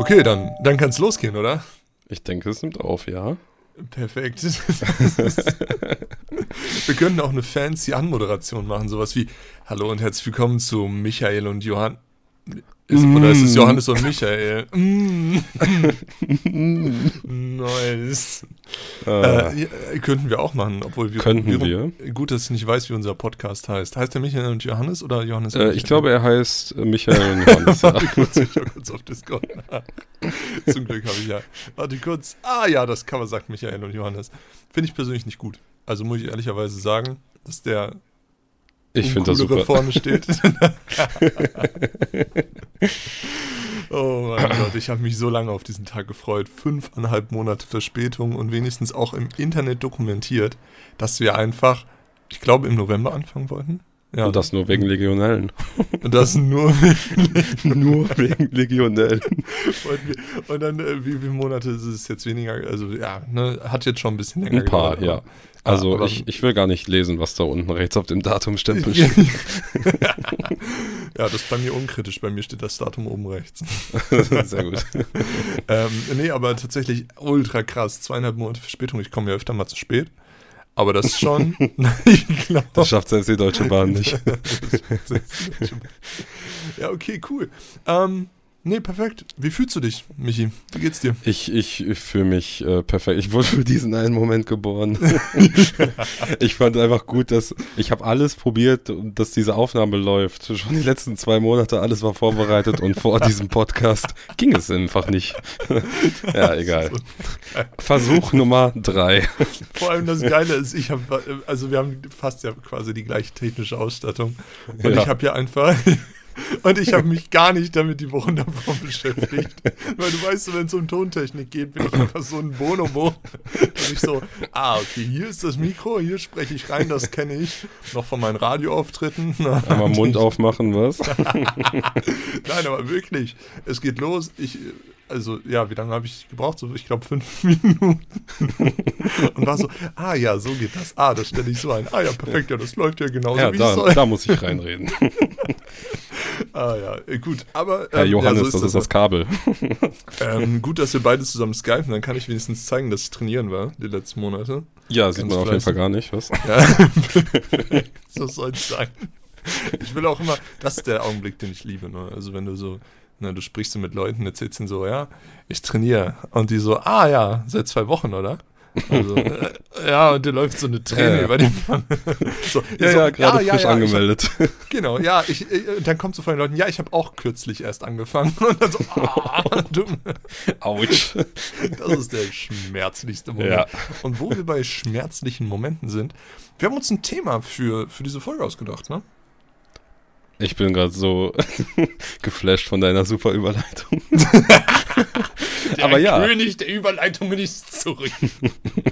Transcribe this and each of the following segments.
Okay, dann, dann kann es losgehen, oder? Ich denke, es nimmt auf, ja. Perfekt. Wir könnten auch eine fancy Anmoderation machen, sowas wie Hallo und herzlich willkommen zu Michael und Johann. Ist, mm. Oder ist es Johannes und Michael? Mm. nice. Ah. Äh, könnten wir auch machen, obwohl wir. Könnten wir. Gut, dass ich nicht weiß, wie unser Podcast heißt. Heißt der Michael und Johannes oder Johannes und äh, Ich glaube, er heißt äh, Michael und Johannes. Warte kurz, ich schau kurz auf Discord nach. Zum Glück habe ich ja. Warte kurz. Ah ja, das Cover sagt Michael und Johannes. Finde ich persönlich nicht gut. Also muss ich ehrlicherweise sagen, dass der ich finde das super. vorne steht. oh mein Gott, ich habe mich so lange auf diesen Tag gefreut. Fünfeinhalb Monate Verspätung und wenigstens auch im Internet dokumentiert, dass wir einfach, ich glaube, im November anfangen wollten. Ja. Und das nur wegen Legionellen. Und das nur wegen, nur wegen Legionellen. Und, dann, äh, wie viele Monate ist es jetzt weniger? Also, ja, ne, hat jetzt schon ein bisschen länger Ein paar, gedauert, ja. Also ah, ich, ich will gar nicht lesen, was da unten rechts auf dem Datumstempel steht. ja, das ist bei mir unkritisch. Bei mir steht das Datum oben rechts. Sehr gut. ähm, nee, aber tatsächlich ultra krass. Zweieinhalb Monate Verspätung. Ich komme ja öfter mal zu spät. Aber das ist schon. ich glaub, das schafft selbst die Deutsche Bahn nicht. ja, okay, cool. Ähm, Nee, perfekt. Wie fühlst du dich, Michi? Wie geht's dir? Ich, ich, fühle mich äh, perfekt. Ich wurde für diesen einen Moment geboren. ich fand einfach gut, dass ich habe alles probiert, dass diese Aufnahme läuft. Schon die letzten zwei Monate, alles war vorbereitet und vor diesem Podcast ging es einfach nicht. ja, egal. Versuch Nummer drei. Vor allem das Geile ist, ich habe, also wir haben fast ja quasi die gleiche technische Ausstattung. Und ja. ich habe ja einfach und ich habe mich gar nicht damit die Wochen davor beschäftigt. Weil du weißt, wenn es um Tontechnik geht, bin ich einfach so ein Bonobo. Und ich so, ah, okay, hier ist das Mikro, hier spreche ich rein, das kenne ich. Noch von meinen Radioauftritten. Einmal Mund aufmachen, was? Nein, aber wirklich, es geht los. Ich also ja, wie lange habe ich gebraucht? So, ich glaube, fünf Minuten. und war so, ah ja, so geht das. Ah, das stelle ich so ein. Ah ja, perfekt, ja, das läuft ja genauso ja, wie da, soll. Da muss ich reinreden. ah ja, äh, gut. Aber, ähm, Herr Johannes, ja, so ist das, das ist das Kabel. ähm, gut, dass wir beide zusammen skypen, dann kann ich wenigstens zeigen, dass ich trainieren war, die letzten Monate. Ja, Ganz sieht man auf jeden Fall gar nicht, was? Ja, so soll es sein. Ich will auch immer, das ist der Augenblick, den ich liebe. Ne? Also wenn du so Ne, du sprichst so mit Leuten, erzählst ihnen so, ja, ich trainiere. Und die so, ah ja, seit zwei Wochen, oder? Also, äh, ja, und dir läuft so eine Träne ja. über den Mann. so, ja, so, ja, gerade ja, frisch ja, angemeldet. Hab, genau, ja, ich, äh, dann kommt so von den Leuten, ja, ich habe auch kürzlich erst angefangen. Und dann so, ah, du. Autsch. Das ist der schmerzlichste Moment. Ja. Und wo wir bei schmerzlichen Momenten sind, wir haben uns ein Thema für, für diese Folge ausgedacht, ne? Ich bin gerade so geflasht von deiner super Überleitung. der Aber ja. König der Überleitung ist zurück.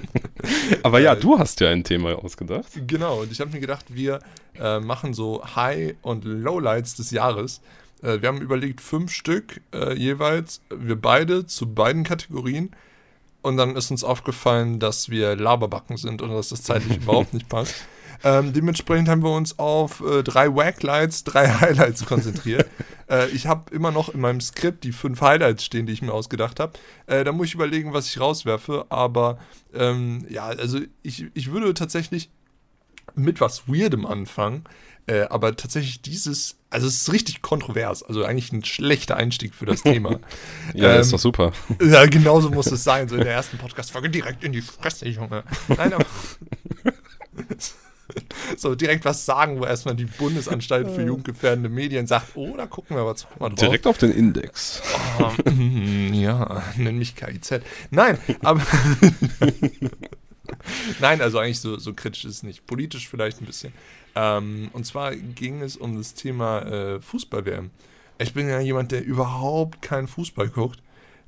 Aber ja, du hast ja ein Thema ausgedacht. Genau, und ich habe mir gedacht, wir äh, machen so High- und Lowlights des Jahres. Äh, wir haben überlegt, fünf Stück äh, jeweils, wir beide zu beiden Kategorien. Und dann ist uns aufgefallen, dass wir Laberbacken sind und dass das zeitlich überhaupt nicht passt. Ähm, dementsprechend haben wir uns auf äh, drei Waglights, drei Highlights konzentriert. äh, ich habe immer noch in meinem Skript die fünf Highlights stehen, die ich mir ausgedacht habe. Äh, da muss ich überlegen, was ich rauswerfe. Aber ähm, ja, also ich, ich würde tatsächlich mit was Weirdem anfangen. Äh, aber tatsächlich dieses, also es ist richtig kontrovers, also eigentlich ein schlechter Einstieg für das Thema. ja, ähm, ist doch super. Ja, genauso muss es sein, so in der ersten Podcast-Folge direkt in die Fresse, Junge. Nein, aber so direkt was sagen, wo erstmal die Bundesanstalt für jugendgefährdende Medien sagt, oh, da gucken wir aber zweimal drauf. Direkt auf den Index. Oh, ja, nenn mich KIZ. Nein, aber Nein, also eigentlich so, so kritisch ist es nicht. Politisch vielleicht ein bisschen. Ähm, und zwar ging es um das Thema äh, Fußball-WM. Ich bin ja jemand, der überhaupt keinen Fußball guckt.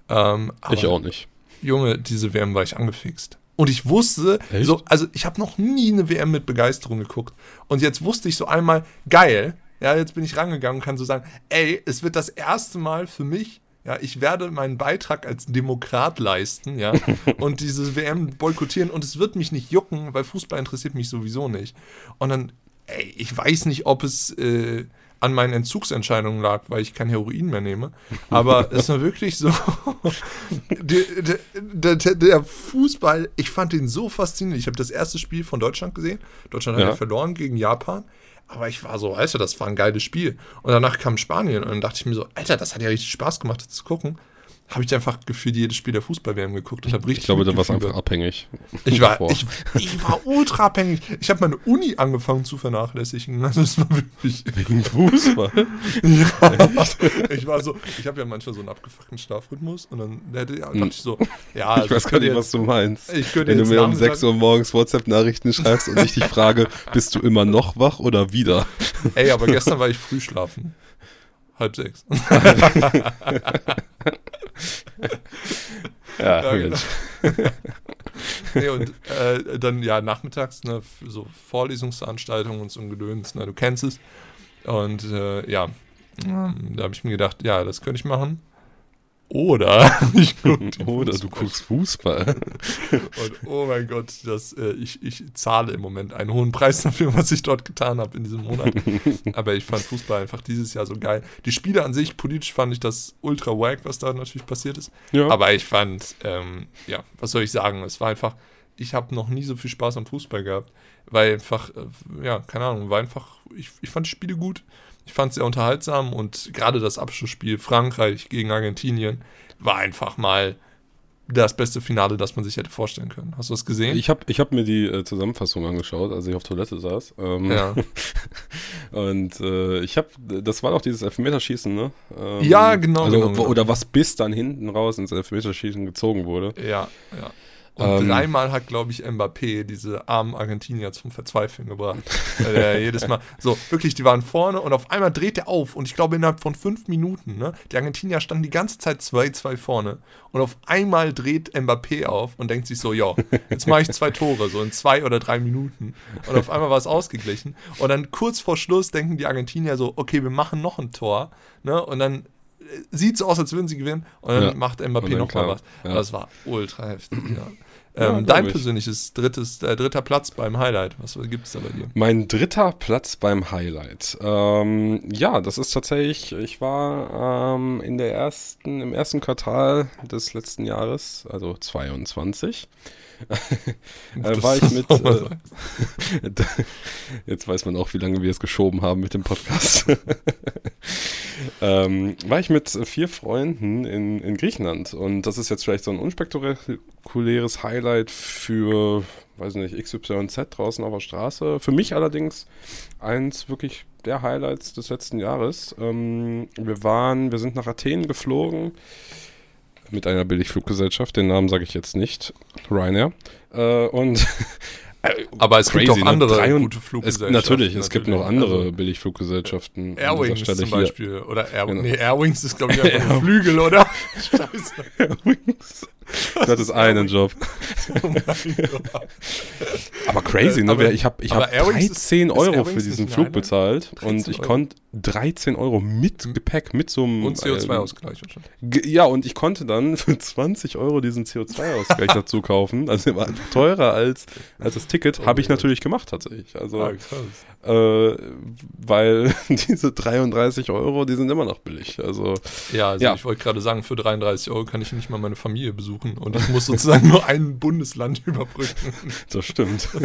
Ähm, ich auch nicht. Junge, diese WM war ich angefixt. Und ich wusste, Echt? so, also ich habe noch nie eine WM mit Begeisterung geguckt. Und jetzt wusste ich so einmal, geil, ja, jetzt bin ich rangegangen und kann so sagen, ey, es wird das erste Mal für mich, ja, ich werde meinen Beitrag als Demokrat leisten, ja, und diese WM boykottieren und es wird mich nicht jucken, weil Fußball interessiert mich sowieso nicht. Und dann, ey, ich weiß nicht, ob es, äh, an meinen Entzugsentscheidungen lag, weil ich kein Heroin mehr nehme. Aber es war wirklich so, der, der, der, Fußball, ich fand den so faszinierend. Ich habe das erste Spiel von Deutschland gesehen. Deutschland hat ja verloren gegen Japan. Aber ich war so, Alter, das war ein geiles Spiel. Und danach kam Spanien und dann dachte ich mir so, Alter, das hat ja richtig Spaß gemacht, das zu gucken habe ich einfach gefühlt jedes Spiel der Fußball-WM geguckt. Ich, ich glaube, da warst einfach abhängig. Ich war, ich, ich, war ultra abhängig. Ich habe meine Uni angefangen zu vernachlässigen. Also das war wirklich Wegen Fußball? ja. Ich war so, ich habe ja manchmal so einen abgefuckten Schlafrhythmus und dann hätte, ja, dachte ich so, ja. Also ich weiß gar nicht, was du meinst. Wenn du mir um 6 Uhr morgens WhatsApp-Nachrichten schreibst und ich dich frage, bist du immer noch wach oder wieder? Ey, aber gestern war ich früh schlafen. Halb sechs. ja, ja genau. nee, und äh, dann ja nachmittags ne, so Vorlesungsveranstaltungen und so ein Gedöns, ne, du kennst es. Und äh, ja, da habe ich mir gedacht, ja, das könnte ich machen. Oder ich Oder du guckst Fußball. Und oh mein Gott, das, äh, ich, ich zahle im Moment einen hohen Preis dafür, was ich dort getan habe in diesem Monat. Aber ich fand Fußball einfach dieses Jahr so geil. Die Spiele an sich, politisch fand ich das ultra wack, was da natürlich passiert ist. Ja. Aber ich fand, ähm, ja, was soll ich sagen, es war einfach, ich habe noch nie so viel Spaß am Fußball gehabt, weil einfach, äh, ja, keine Ahnung, war einfach, ich, ich fand die Spiele gut. Ich fand es sehr unterhaltsam und gerade das Abschlussspiel Frankreich gegen Argentinien war einfach mal das beste Finale, das man sich hätte vorstellen können. Hast du das gesehen? Ich habe ich hab mir die äh, Zusammenfassung angeschaut, als ich auf Toilette saß. Ähm, ja. und äh, ich habe, das war doch dieses Elfmeterschießen, ne? Ähm, ja, genau, also, genau, genau. Oder was bis dann hinten raus ins Elfmeterschießen gezogen wurde. Ja, ja. Und ähm, dreimal hat, glaube ich, Mbappé diese armen Argentinier zum Verzweifeln gebracht. äh, jedes Mal. So, wirklich, die waren vorne und auf einmal dreht er auf. Und ich glaube, innerhalb von fünf Minuten, ne? Die Argentinier standen die ganze Zeit 2-2 vorne. Und auf einmal dreht Mbappé auf und denkt sich so, ja, jetzt mache ich zwei Tore, so in zwei oder drei Minuten. Und auf einmal war es ausgeglichen. Und dann kurz vor Schluss denken die Argentinier so, okay, wir machen noch ein Tor. Ne? Und dann sieht so aus, als würden sie gewinnen. Und dann ja. macht Mbappé nochmal was. Ja. Das war ultra heftig. Ja. Ähm, dein persönliches drittes, äh, dritter Platz beim Highlight, was gibt es da bei dir? Mein dritter Platz beim Highlight. Ähm, ja, das ist tatsächlich, ich war ähm, in der ersten, im ersten Quartal des letzten Jahres, also 22, äh, war ich mit. Äh, jetzt weiß man auch, wie lange wir es geschoben haben mit dem Podcast. ähm, war ich mit vier Freunden in, in Griechenland und das ist jetzt vielleicht so ein unspektakuläres Highlight für, weiß nicht, XYZ draußen auf der Straße. Für mich allerdings eins wirklich der Highlights des letzten Jahres. Ähm, wir waren, wir sind nach Athen geflogen mit einer Billigfluggesellschaft, den Namen sage ich jetzt nicht, Ryanair. Äh, und aber es Crazy, gibt auch ne? andere ne? gute Fluggesellschaften. Es, natürlich, es gibt noch andere also, Billigfluggesellschaften. Airwings zum Beispiel. Hier. Oder Air, genau. nee, Airwings ist, glaube ich, einfach ein Flügel, oder? Scheiße. Airwings. Das ist einen Job. Oh aber crazy, ne? Aber, ich habe ich hab 13 ist, Euro ist für diesen Flug bezahlt und ich konnte 13 Euro mit hm. Gepäck, mit so einem. Und CO2-Ausgleich. Äh, ja, und ich konnte dann für 20 Euro diesen CO2-Ausgleich dazu kaufen. Also der war teurer als, als das Ticket. Oh, habe ich natürlich gemacht tatsächlich. Also, ah, äh, weil diese 33 Euro, die sind immer noch billig. Also, ja, also ja. ich wollte gerade sagen, für 33 Euro kann ich nicht mal meine Familie besuchen und ich muss sozusagen nur ein Bundesland überbrücken. Das stimmt.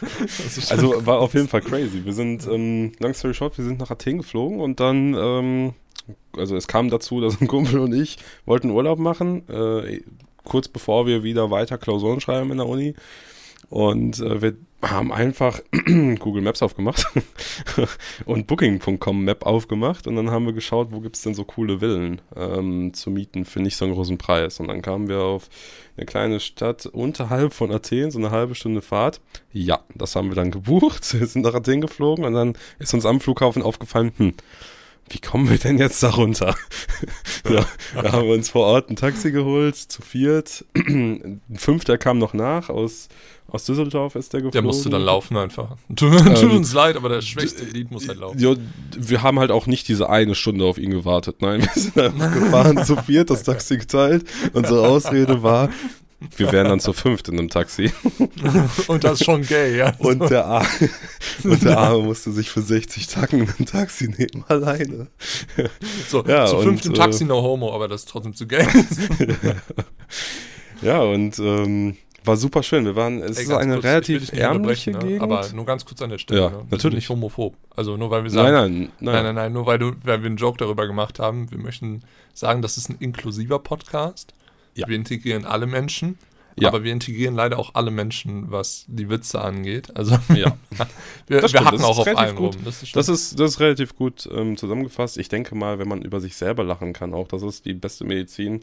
Das also war auf jeden Fall crazy. Wir sind, ähm, long story short, wir sind nach Athen geflogen und dann, ähm, also es kam dazu, dass ein Kumpel und ich wollten Urlaub machen, äh, kurz bevor wir wieder weiter Klausuren schreiben in der Uni. Und äh, wir haben einfach Google Maps aufgemacht und Booking.com Map aufgemacht und dann haben wir geschaut, wo gibt es denn so coole Villen ähm, zu mieten für nicht so einen großen Preis. Und dann kamen wir auf eine kleine Stadt unterhalb von Athen, so eine halbe Stunde Fahrt. Ja, das haben wir dann gebucht. Sind nach Athen geflogen und dann ist uns am Flughafen aufgefallen, hm, wie kommen wir denn jetzt da runter? so, da haben wir uns vor Ort ein Taxi geholt, zu viert. Ein Fünfter kam noch nach aus aus Düsseldorf ist der geflogen. Der musste dann laufen einfach. Tut, ähm, uns leid, aber der schwächste Lied muss halt laufen. Ja, wir haben halt auch nicht diese eine Stunde auf ihn gewartet. Nein, wir sind einfach gefahren, zu viert, das Taxi geteilt. Unsere Ausrede war, Wir wären dann zu fünft in einem Taxi. Und das ist schon gay, ja. Und der, Ar und der Arme musste sich für 60 Tacken in einem Taxi nehmen, alleine. So, Ja, zu fünft im Taxi no homo, aber das ist trotzdem zu gay. Ja, und ähm, war super schön. Wir waren, es Ey, ist eine kurz, relativ ärmliche unterbrechen, Gegend. Ne? Aber nur ganz kurz an der Stelle. Ja, ne? Natürlich. nicht homophob. Also nur weil wir sagen, nein, nein, nein, nein, nein, nein, nur weil, du, weil wir einen Joke darüber gemacht haben. Wir möchten sagen, das ist ein inklusiver Podcast. Ja. Wir integrieren alle Menschen. Ja. Aber wir integrieren leider auch alle Menschen, was die Witze angeht. Also Ja. wir, Das wir das auch auf gut. rum. Das ist, Das ist, das ist relativ gut ähm, zusammengefasst. Ich denke mal, wenn man über sich selber lachen kann, auch das ist die beste Medizin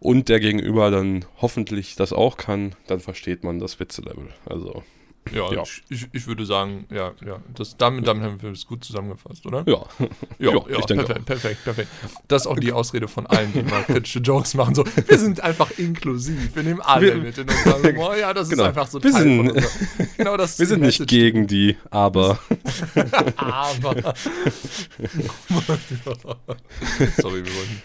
und der Gegenüber dann hoffentlich das auch kann, dann versteht man das Witzelevel. Also, ja, ja. Ich, ich, würde sagen, ja, ja. Das, damit, damit haben wir es gut zusammengefasst, oder? ja. Ja, Ja, ja, ich denke perfekt, perfekt, perfekt. Das ist auch die Ausrede von allen, die mal kritische Jokes machen. So, wir sind einfach inklusiv. Wir nehmen alle Wir- mit in unserem Humor. Ja, das Genau. ist einfach so Wir Teil sind- unser, Genau, das Wir sind nicht gegen die, aber Aber. Sorry, wir wollten.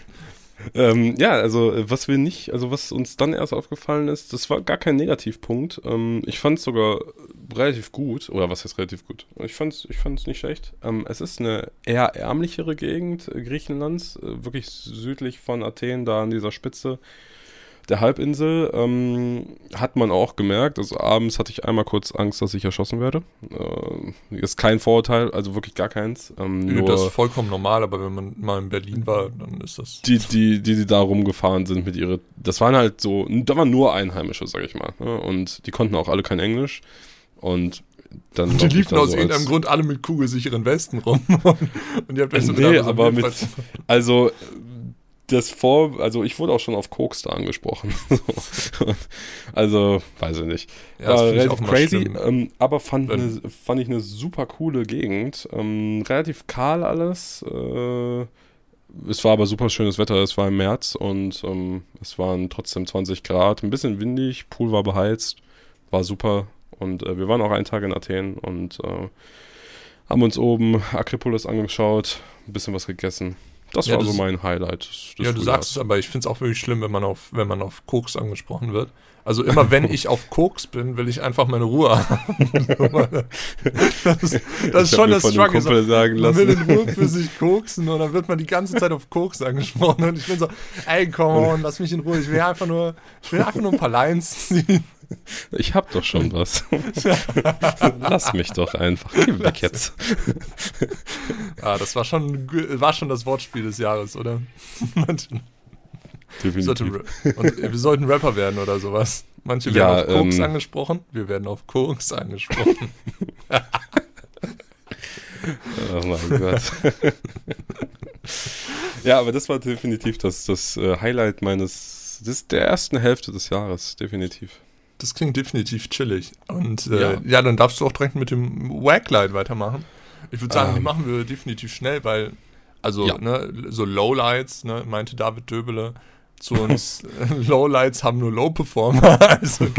Ähm, ja, also äh, was wir nicht, also was uns dann erst aufgefallen ist, das war gar kein Negativpunkt. Ähm, ich fand es sogar relativ gut, oder was heißt relativ gut? Ich fand es ich fand's nicht schlecht. Ähm, es ist eine eher ärmlichere Gegend Griechenlands, äh, wirklich südlich von Athen, da an dieser Spitze der Halbinsel. Ähm, hat man auch gemerkt, also abends hatte ich einmal kurz Angst, dass ich erschossen werde. Äh, ist kein Vorurteil, also wirklich gar keins. Ähm, Nö, nur das ist vollkommen normal, aber wenn man mal in Berlin war, dann ist das. die, die, die, die da rumgefahren sind mit ihre, das waren halt so, da waren nur Einheimische, sag ich mal. Ne? Und die konnten auch alle kein Englisch. Und dann. Die lauf ich liefen aus so irgendeinem Grund alle mit kugelsicheren Westen rum. Und ihr habt euch so Nee, aber mit- Also, das vor, also ich wurde auch schon auf Koks da angesprochen. also, weiß ich nicht. Ja, das War ich relativ crazy, ähm, aber fand, ne, fand ich eine super coole Gegend. Ähm, relativ kahl alles. Äh, es war aber super schönes Wetter. Es war im März und ähm, es waren trotzdem 20 Grad. Ein bisschen windig, Pool war beheizt. War super. Und äh, wir waren auch einen Tag in Athen und äh, haben uns oben Akropolis angeschaut, ein bisschen was gegessen. Das Ja, war das- so mein Highlight. Ja, du Frühjahrs. sagst es, aber ich finde es auch wirklich schlimm, wenn man auf, wenn man auf Koks angesprochen wird. Also immer wenn ich auf Koks bin, will ich einfach meine Ruhe haben. das ist, das ist schon das Struggle. So, sagen man will lassen. in Ruhe für sich koksen und dann wird man die ganze Zeit auf Koks angesprochen und ich bin so, ey, come on, lass mich in Ruhe. Ich will einfach nur, ich will einfach nur ein paar Lines ziehen. Ich hab doch schon was. Lass mich doch einfach. Geh weg jetzt. Ah, das war schon, war schon das Wortspiel des Jahres, oder? Wir sollten, Definitiv. und wir sollten Rapper werden oder sowas. Manche werden Ja, auf Koks ähm, angesprochen, wir werden auf Koks angesprochen. Oh mein Gott. ja, aber das war definitiv das, das äh, Highlight meines, des, der ersten Hälfte des Jahres. Definitiv. Das klingt definitiv chillig. Und äh, Ja. ja. dann darfst du auch direkt mit dem Waglight weitermachen. Ich würde sagen, die Ähm. machen wir definitiv schnell, weil, also, Ja. ne, so Lowlights, ne, meinte David Döbele zu uns, Lowlights haben nur Low-Performer. Also.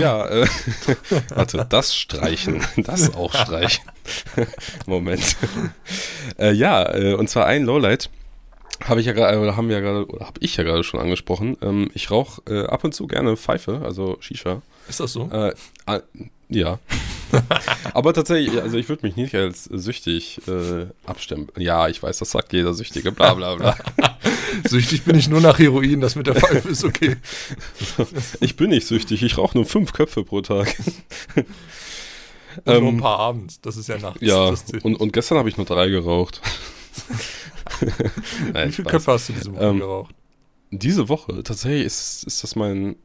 Ja, äh, warte, das streichen, das auch streichen. Moment. Äh, ja, äh, und zwar ein Lowlight. Habe ich ja gerade, oder haben wir ja gerade, oder habe ich ja gerade schon angesprochen. Ähm, ich rauche äh, ab und zu gerne Pfeife, also Shisha. Ist das so? Äh, ah, ja. Aber tatsächlich, also ich würde mich nicht als süchtig äh, abstempeln. Ja, ich weiß, das sagt jeder Süchtige, bla bla bla. Süchtig bin ich nur nach Heroin, das mit der Pfeife ist okay. Ich bin nicht süchtig, ich rauche nur fünf Köpfe pro Tag. Und nur ein Ähm, paar abends, das ist ja nachts. Ja, und, und gestern habe ich nur drei geraucht. Nein, Wie viele. Köpfe hast du diese Woche Ähm, geraucht? Diese Woche, tatsächlich ist, ist das mein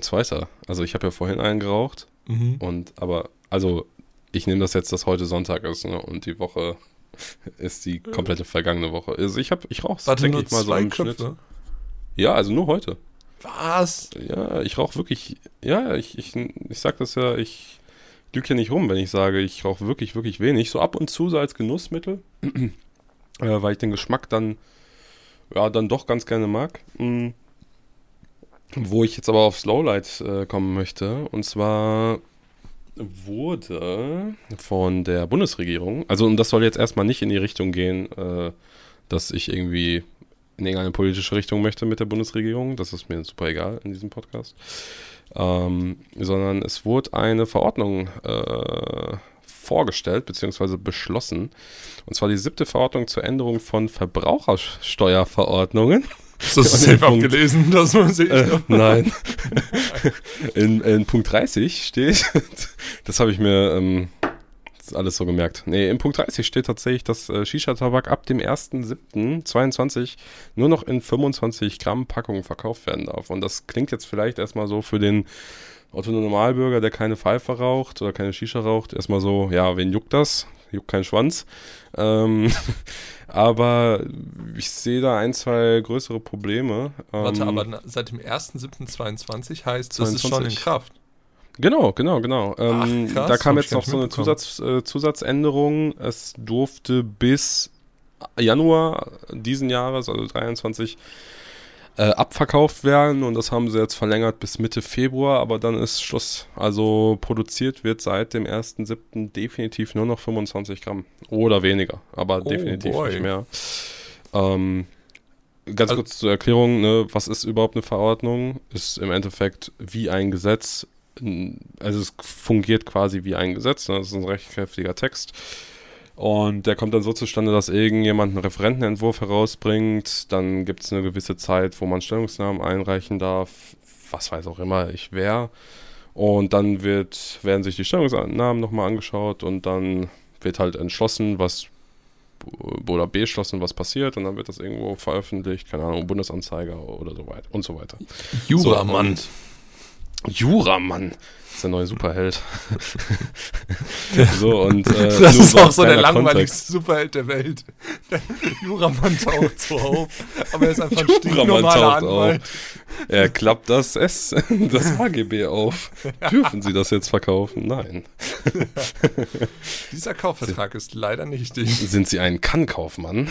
zweiter. Also ich habe ja vorhin einen geraucht Mhm. und aber, also ich nehme das jetzt, dass heute Sonntag ist ne, und die Woche ist die komplette vergangene Woche. Also ich habe, ich rauche denke ich mal so im Schnitt. Köpfe? Ja, also nur heute. Was? Ja, ich rauche wirklich, ja, ich, ich, ich sag das ja, ich lüge ja nicht rum, wenn ich sage, ich rauche wirklich, wirklich wenig. So ab und zu so als Genussmittel, äh, weil ich den Geschmack dann, ja, dann doch ganz gerne mag. Mm. Wo ich jetzt aber aufs Lowlight äh, kommen möchte, und zwar wurde von der Bundesregierung, also und das soll jetzt erstmal nicht in die Richtung gehen, äh, dass ich irgendwie in irgendeine politische Richtung möchte mit der Bundesregierung. Das ist mir super egal in diesem Podcast. Ähm, sondern es wurde eine Verordnung äh, vorgestellt bzw. beschlossen. Und zwar die siebte Verordnung zur Änderung von Verbrauchersteuerverordnungen. Hast du das safe abgelesen? Das muss ich äh, nein. in, in Punkt 30 steht, das habe ich mir ähm, alles so gemerkt. Nee, in Punkt 30 steht tatsächlich, dass äh, Shisha-Tabak ab dem 1.7.22 nur noch in 25 Gramm Packungen verkauft werden darf. Und das klingt jetzt vielleicht erstmal so für den Otto Normalbürger, der keine Pfeife raucht oder keine Shisha raucht, erstmal so, ja, wen juckt das? Juckt kein Schwanz. Ähm, aber ich sehe da ein, zwei größere Probleme. Warte, ähm, aber seit dem 1.7.22 heißt, das 22. ist schon in Kraft. Genau, genau, genau. Ähm, Ach, krass, da kam jetzt noch so eine Zusatz, äh, Zusatzänderung. Es durfte bis Januar diesen Jahres, also 23, äh, abverkauft werden und das haben sie jetzt verlängert bis Mitte Februar, aber dann ist Schluss. Also produziert wird seit dem 1.7. definitiv nur noch 25 Gramm oder weniger, aber oh definitiv boy. nicht mehr. Ähm, ganz also, kurz zur Erklärung, ne, was ist überhaupt eine Verordnung? Ist im Endeffekt wie ein Gesetz, also es fungiert quasi wie ein Gesetz, ne? das ist ein recht kräftiger Text und der kommt dann so zustande, dass irgendjemand einen Referentenentwurf herausbringt. Dann gibt es eine gewisse Zeit, wo man Stellungsnahmen einreichen darf. Was weiß auch immer ich wer. Und dann wird, werden sich die Stellungsnahmen nochmal angeschaut und dann wird halt entschlossen, was oder beschlossen, was passiert und dann wird das irgendwo veröffentlicht, keine Ahnung, Bundesanzeiger oder so weiter und so weiter. Juramann. So, Juramann ist der neue Superheld. so, und, äh, das ist auch so der langweiligste Superheld der Welt. Der Juramann taucht so auf, aber er ist einfach ein stinknormaler Anwalt. Auf. Er klappt das S, das HGB auf. Dürfen Sie das jetzt verkaufen? Nein. Dieser Kaufvertrag ist leider nichtig. Sind Sie ein Kann-Kaufmann?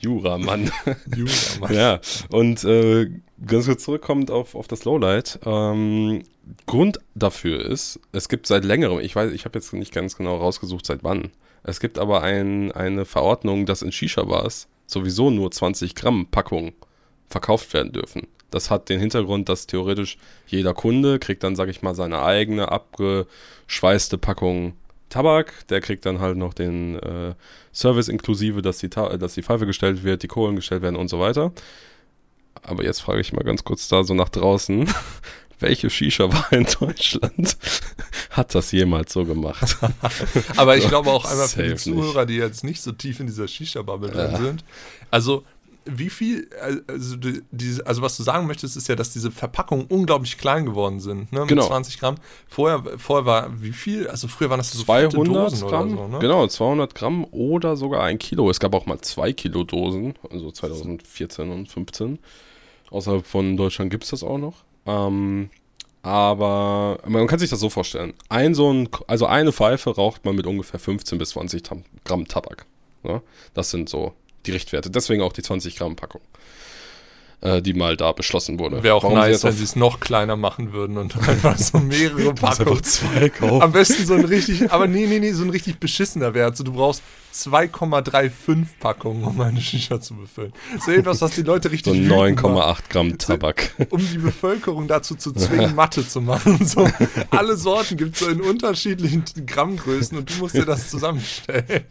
Juramann. Juramann. Ja, und äh, ganz kurz zurückkommend auf, auf das Lowlight. Ähm, Grund dafür ist, es gibt seit längerem, ich weiß, ich habe jetzt nicht ganz genau rausgesucht, seit wann. Es gibt aber ein, eine Verordnung, dass in Shisha-Bars sowieso nur 20 Gramm Packung verkauft werden dürfen. Das hat den Hintergrund, dass theoretisch jeder Kunde kriegt dann, sag ich mal, seine eigene abgeschweißte Packung Tabak. Der kriegt dann halt noch den äh, Service inklusive, dass die, dass die Pfeife gestellt wird, die Kohlen gestellt werden und so weiter. Aber jetzt frage ich mal ganz kurz da so nach draußen. Welche Shisha-Bar in Deutschland hat das jemals so gemacht? Aber ich glaube auch einmal für die Zuhörer, die jetzt nicht so tief in dieser Shisha-Bubble drin ja. sind. Also wie viel, also, die, also was du sagen möchtest, ist ja, dass diese Verpackungen unglaublich klein geworden sind, ne, mit genau. 20 Gramm. Vorher, vorher war wie viel? Also früher waren das so 200 Dosen Gramm, so, ne? Genau, 200 Gramm oder sogar ein Kilo. Es gab auch mal zwei Kilo Dosen, also 2014 und 15. Außerhalb von Deutschland gibt es das auch noch. Ähm, aber man kann sich das so vorstellen. Ein so ein, also eine Pfeife raucht man mit ungefähr 15 bis 20 Gramm Tabak. Ne? Das sind so die Richtwerte. Deswegen auch die 20 Gramm Packung äh, die mal da beschlossen wurde. Wäre auch Warum nice, sie wenn sie es noch kleiner machen würden und einfach so mehrere Packungen. zwei kaufen. Am besten so ein richtig, aber nee, nee, nee, so ein richtig beschissener Wert. So, du brauchst 2,35 Packungen, um eine Shisha zu befüllen. So etwas, was die Leute richtig So 9,8 Gramm Tabak. So, um die Bevölkerung dazu zu zwingen, Mathe zu machen. So, alle Sorten gibt es so in unterschiedlichen Grammgrößen und du musst dir das zusammenstellen.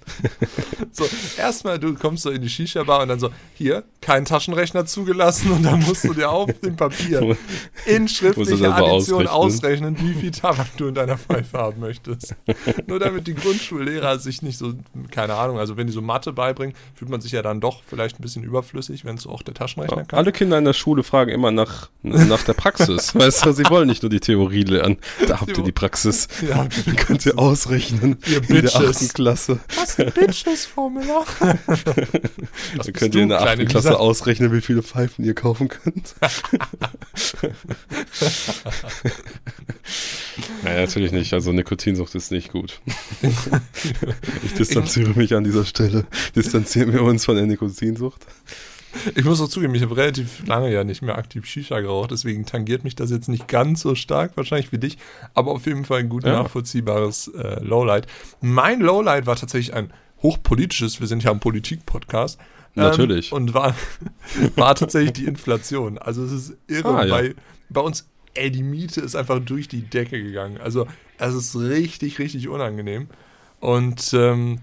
So, erstmal, du kommst so in die Shisha-Bar und dann so, hier, kein Taschenrechner zugelassen lassen und dann musst du dir auf dem Papier in schriftlicher Addition ausrechnen. ausrechnen, wie viel Tabak du in deiner Pfeife haben möchtest. Nur damit die Grundschullehrer sich nicht so, keine Ahnung, also wenn die so Mathe beibringen, fühlt man sich ja dann doch vielleicht ein bisschen überflüssig, wenn es auch der Taschenrechner ja, kann. Alle Kinder in der Schule fragen immer nach, nach der Praxis. weißt du, sie wollen nicht nur die Theorie lernen. Da habt ihr die Praxis. Ja, die könnt ihr ausrechnen. Ihr in der 8. Klasse. Was ein Bitches-Formular. Dann könnt ihr in der 8. Klasse ausrechnen, wie viele Pfeifen ihr ihr kaufen könnt. naja, natürlich nicht. Also Nikotinsucht ist nicht gut. ich distanziere mich an dieser Stelle. Distanzieren wir uns von der Nikotinsucht. Ich muss auch zugeben, ich habe relativ lange ja nicht mehr aktiv Shisha geraucht, deswegen tangiert mich das jetzt nicht ganz so stark, wahrscheinlich wie dich, aber auf jeden Fall ein gut ja. nachvollziehbares äh, Lowlight. Mein Lowlight war tatsächlich ein hochpolitisch ist. Wir sind ja ein Politik-Podcast. Natürlich. Ähm, und war, war tatsächlich die Inflation. Also es ist irre, Ah, ja. weil bei uns, ey, die Miete ist einfach durch die Decke gegangen. Also es ist richtig, richtig unangenehm. Und ähm,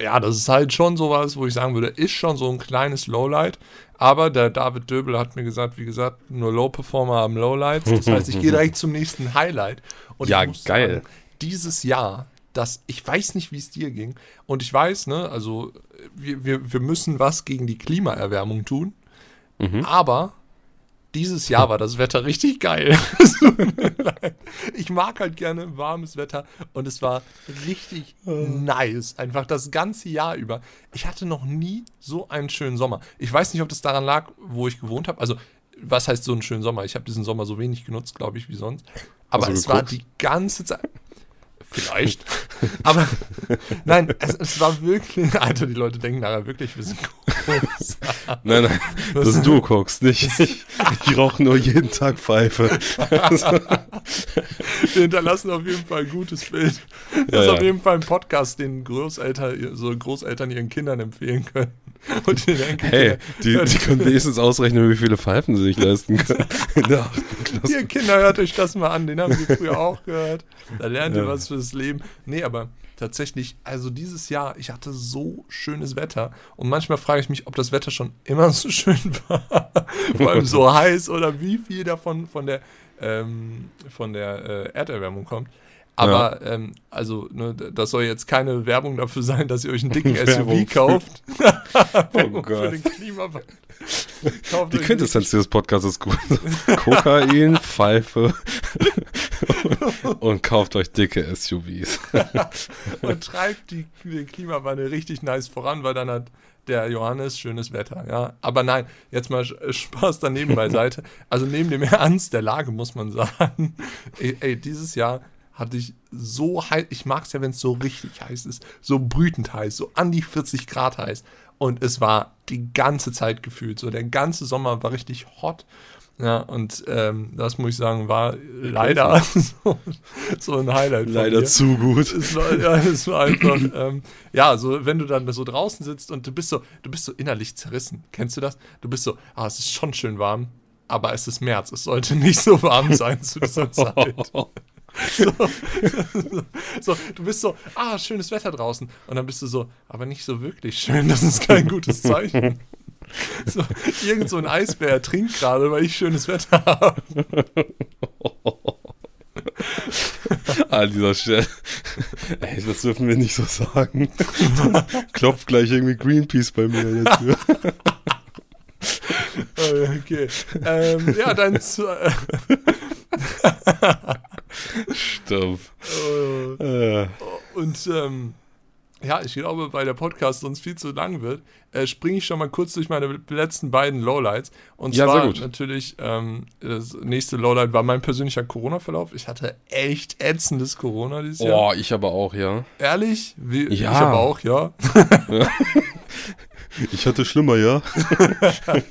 ja, das ist halt schon sowas, wo ich sagen würde, ist schon so ein kleines Lowlight. Aber der David Döbel hat mir gesagt, wie gesagt, nur Low-Performer haben Lowlights. Das heißt, ich gehe direkt zum nächsten Highlight. Und Ja, ich muss geil. Sagen, dieses Jahr, das, ich weiß nicht, wie es dir ging. Und ich weiß, ne, also wir, wir, wir müssen was gegen die Klimaerwärmung tun. Mhm. Aber dieses Jahr war das Wetter richtig geil. Ich mag halt gerne warmes Wetter und es war richtig nice. Einfach das ganze Jahr über. Ich hatte noch nie so einen schönen Sommer. Ich weiß nicht, ob das daran lag, wo ich gewohnt habe. Also, was heißt so einen schönen Sommer? Ich habe diesen Sommer so wenig genutzt, glaube ich, wie sonst. Aber du es war die ganze Zeit. Vielleicht. Aber nein, es, es war wirklich. Alter, die Leute denken nachher wirklich, wir sind Nein, nein, dass du guckst, nicht ich. Ich rauche nur jeden Tag Pfeife. Wir hinterlassen auf jeden Fall ein gutes Bild. Das Ja, ist ja. auf jeden Fall ein Podcast, den Großeltern, so Großeltern ihren Kindern empfehlen können. Und Enkelkindern. Hey, die, die können wenigstens ausrechnen, wie viele Pfeifen sie sich leisten können. Ihr Kinder, hört euch das mal an, den haben wir früher auch gehört. Da lernt ihr was fürs Leben. Nee, aber tatsächlich, also dieses Jahr, ich hatte so schönes Wetter. Und manchmal frage ich mich, ob das Wetter schon immer so schön war. Vor allem so heiß oder wie viel davon von der, ähm, von der äh, Erderwärmung kommt. Aber, ähm, also, ne, das soll jetzt keine Werbung dafür sein, dass ihr euch einen dicken Werbung SUV kauft. Für Gott. Die Quintessenz dieses Podcasts ist gut. Kokain, Pfeife und kauft euch dicke SUVs. und treibt die, den Klimawandel richtig nice voran, weil dann hat der Johannes schönes Wetter, ja. Aber nein, jetzt mal Sch- Spaß daneben beiseite. Also neben dem Ernst der Lage muss man sagen, ey, ey dieses Jahr hatte ich so heiß, ich mag es ja, wenn es so richtig heiß ist, so brütend heiß, so an die 40 Grad heiß. Und es war die ganze Zeit gefühlt so, der ganze Sommer war richtig hot. Ja, und ähm, das muss ich sagen, war leider so, so ein Highlight. Leider zu gut. Es war, ja, es war einfach, ähm, ja, so, wenn du dann so draußen sitzt und du bist so, du bist so innerlich zerrissen. Kennst du das? Du bist so, ah, es ist schon schön warm, aber es ist März. Es sollte nicht so warm sein zu dieser Zeit. So, so, du bist so, ah, schönes Wetter draußen. Und dann bist du so, aber nicht so wirklich schön, das ist kein gutes Zeichen. So, irgend so ein Eisbär ertrinkt gerade, weil ich schönes Wetter habe. An dieser Stelle. Ey, das dürfen wir nicht so sagen. Klopft gleich irgendwie Greenpeace bei mir an der Tür. Okay. Ähm, ja, äh, Stumpf. äh, Äh, Und ähm, ja, ich glaube, weil der Podcast sonst viel zu lang wird, äh, springe ich schon mal kurz durch meine letzten beiden Lowlights. Und Ja, zwar natürlich, ähm, das nächste Lowlight war mein persönlicher Corona-Verlauf. Ich hatte echt ätzendes Corona dieses Jahr. Boah, ich aber auch, ja. Ehrlich? Wie, Ja. Ich aber auch, ja. Ich hatte schlimmer, ja.